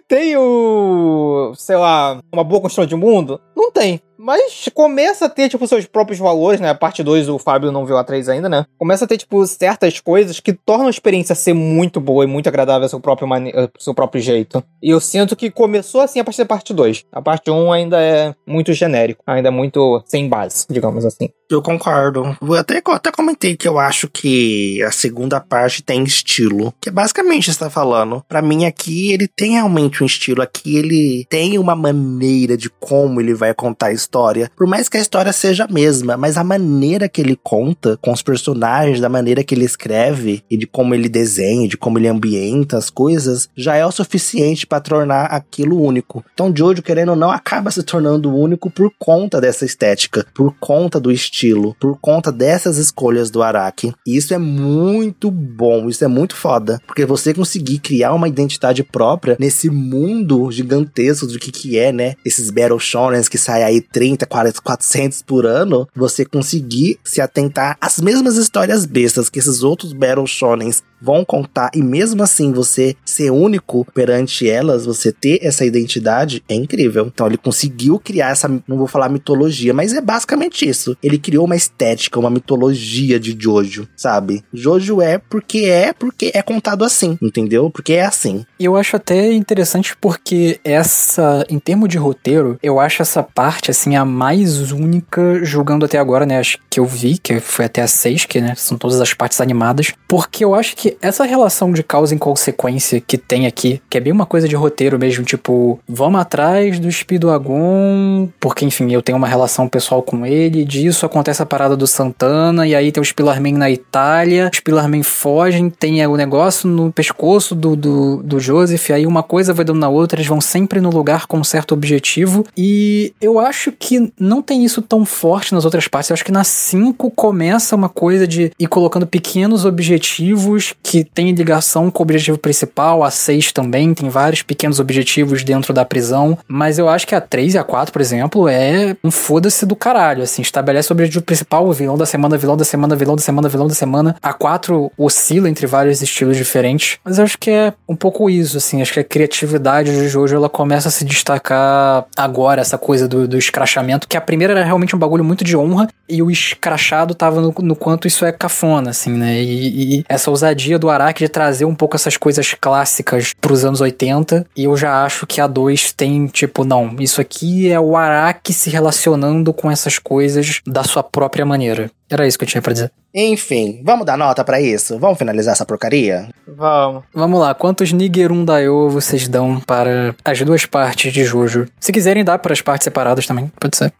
Tem o. sei lá, uma boa construção de mundo? Não tem. Mas começa a ter, tipo, seus próprios valores, né? Parte 2, o Fábio não viu a 3 ainda, né? Começa a ter, tipo, certas coisas que tornam a experiência ser muito boa e muito agradável ao seu próprio, mane... seu próprio jeito. E eu sinto que começou assim a partir da parte 2. A parte 1 um ainda é muito genérico, ainda é muito sem base, digamos assim. Eu concordo. Eu até, eu até comentei que eu acho que a segunda parte tem estilo. Que é basicamente está falando. Para mim, aqui ele tem realmente um estilo. Aqui ele tem uma maneira de como ele vai contar a história. Por mais que a história seja a mesma, mas a maneira que ele conta, com os personagens, da maneira que ele escreve e de como ele desenha, de como ele ambienta as coisas, já é o suficiente para tornar aquilo único. Então, Jojo, querendo ou não, acaba se tornando único por conta dessa estética, por conta do estilo estilo por conta dessas escolhas do Araki. E isso é muito bom, isso é muito foda, porque você conseguir criar uma identidade própria nesse mundo gigantesco do que que é, né? Esses Battle Shonens que saem aí 30, 40, 400 por ano, você conseguir se atentar às mesmas histórias bestas que esses outros Battle Shonens vão contar e mesmo assim você ser único perante elas, você ter essa identidade é incrível. Então ele conseguiu criar essa, não vou falar mitologia, mas é basicamente isso. Ele criou uma estética, uma mitologia de Jojo, sabe? Jojo é porque é, porque é contado assim, entendeu? Porque é assim. Eu acho até interessante porque essa, em termos de roteiro, eu acho essa parte, assim, a mais única julgando até agora, né? Acho que eu vi, que foi até a 6, que, né, são todas as partes animadas, porque eu acho que essa relação de causa e consequência que tem aqui, que é bem uma coisa de roteiro mesmo, tipo, vamos atrás do Speedwagon, porque, enfim, eu tenho uma relação pessoal com ele, disso acontece a parada do Santana, e aí tem o Spillerman na Itália, o Spillerman foge, tem o negócio no pescoço do, do, do Joseph, aí uma coisa vai dando na outra, eles vão sempre no lugar com um certo objetivo, e eu acho que não tem isso tão forte nas outras partes, eu acho que na 5 começa uma coisa de ir colocando pequenos objetivos que têm ligação com o objetivo principal, a 6 também tem vários pequenos objetivos dentro da prisão, mas eu acho que a 3 e a 4, por exemplo, é um foda-se do caralho, assim, estabelece o objetivo principal, o vilão da semana, vilão da semana, vilão da semana, vilão da semana. A 4 oscila entre vários estilos diferentes. Mas eu acho que é um pouco isso, assim. Acho que a criatividade de Jojo ela começa a se destacar agora, essa coisa do, do escrachamento, que a primeira era realmente um bagulho muito de honra, e o escrachado tava no, no quanto isso é cafona, assim, né? E, e, essa ousadia do Araki de trazer um pouco essas coisas clássicas pros anos 80, e eu já acho que a 2 tem, tipo, não, isso aqui é o Araki se relacionando com essas coisas da sua própria maneira. Era isso que eu tinha pra dizer. Enfim, vamos dar nota para isso? Vamos finalizar essa porcaria? Vamos. Vamos lá, quantos Nigerun Daio vocês dão para as duas partes de Jojo? Se quiserem dar para as partes separadas também, pode ser.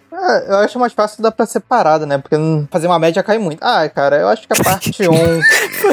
Eu acho mais fácil dar pra separada, né? Porque fazer uma média cai muito. Ah, cara, eu acho que a <laughs> parte 1.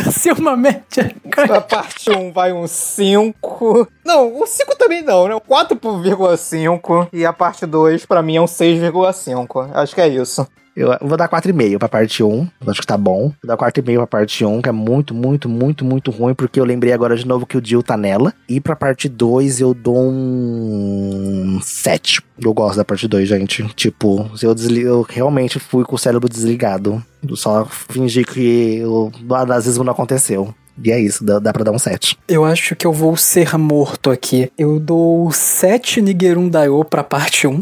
fazer uma média cai. A parte 1 vai um 5. Não, um 5 também não, né? 4,5. E a parte 2, pra mim, é um 6,5. Acho que é isso. Eu vou dar 4,5 pra parte 1. Acho que tá bom. Vou dar 4,5 pra parte 1, que é muito, muito, muito, muito ruim, porque eu lembrei agora de novo que o Jill tá nela. E pra parte 2 eu dou um 7. Eu gosto da parte 2, gente. Tipo, eu, desligo, eu realmente fui com o cérebro desligado. Eu só fingi que o nazismo não aconteceu. E é isso, dá, dá pra dar um 7. Eu acho que eu vou ser morto aqui. Eu dou 7 Nigerun Daio pra parte 1.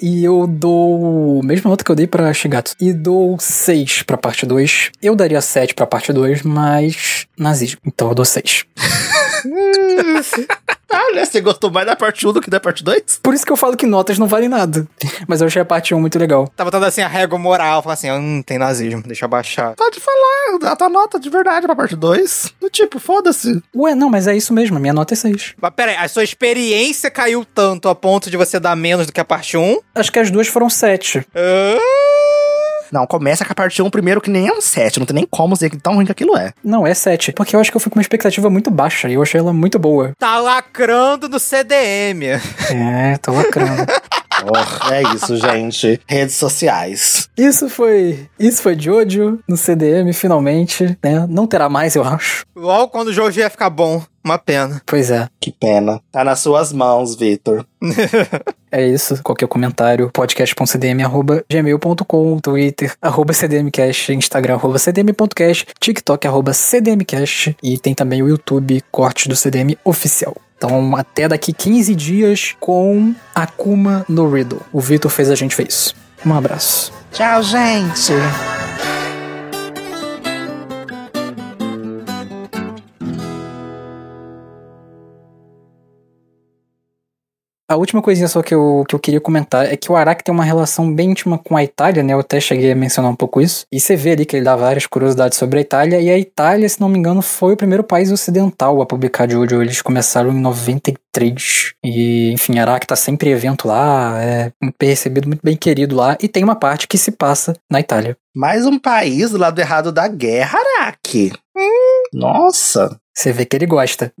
E eu dou. Mesma nota que eu dei pra Shigatsu. E dou 6 pra parte 2. Eu daria 7 pra parte 2, mas. Nazismo. Então eu dou 6. <laughs> <laughs> Olha, você gostou mais da parte 1 do que da parte 2? Por isso que eu falo que notas não valem nada. Mas eu achei a parte 1 muito legal. Tá botando assim a régua moral, fala assim, hum, tem nazismo, deixa eu baixar. Pode falar, dá tua nota de verdade pra parte 2. Do tipo, foda-se. Ué, não, mas é isso mesmo. A minha nota é 6. Mas pera aí, a sua experiência caiu tanto a ponto de você dar menos do que a parte 1? Acho que as duas foram 7. Ah, Não, começa com a parte 1 primeiro, que nem é um 7. Não tem nem como dizer que tão ruim que aquilo é. Não, é 7. Porque eu acho que eu fui com uma expectativa muito baixa e eu achei ela muito boa. tá lacrando no CDM. É, tô lacrando. <laughs> Oh, é isso, gente. Redes sociais. Isso foi. Isso foi Jojo no CDM, finalmente. Né? Não terá mais, eu acho. Logo quando o jogo ia ficar bom. Uma pena. Pois é. Que pena. Tá nas suas mãos, Vitor. <laughs> É isso. Qualquer comentário, podcast.cdm.gmail.com, Twitter, arroba cdmcast, Instagram, arroba cdm.cast, TikTok, arroba cdmcast e tem também o YouTube, cortes do CDM oficial. Então, até daqui 15 dias com Akuma no Riddle. O Vitor fez a gente isso. Um abraço. Tchau, gente. A última coisinha só que eu, que eu queria comentar é que o Araki tem uma relação bem íntima com a Itália, né? Eu até cheguei a mencionar um pouco isso. E você vê ali que ele dá várias curiosidades sobre a Itália. E a Itália, se não me engano, foi o primeiro país ocidental a publicar Jojo. Eles começaram em 93. E, enfim, Araki tá sempre em evento lá, é recebido, muito bem querido lá. E tem uma parte que se passa na Itália. Mais um país do lado errado da guerra, Araki. Nossa. Você vê que ele gosta. <laughs>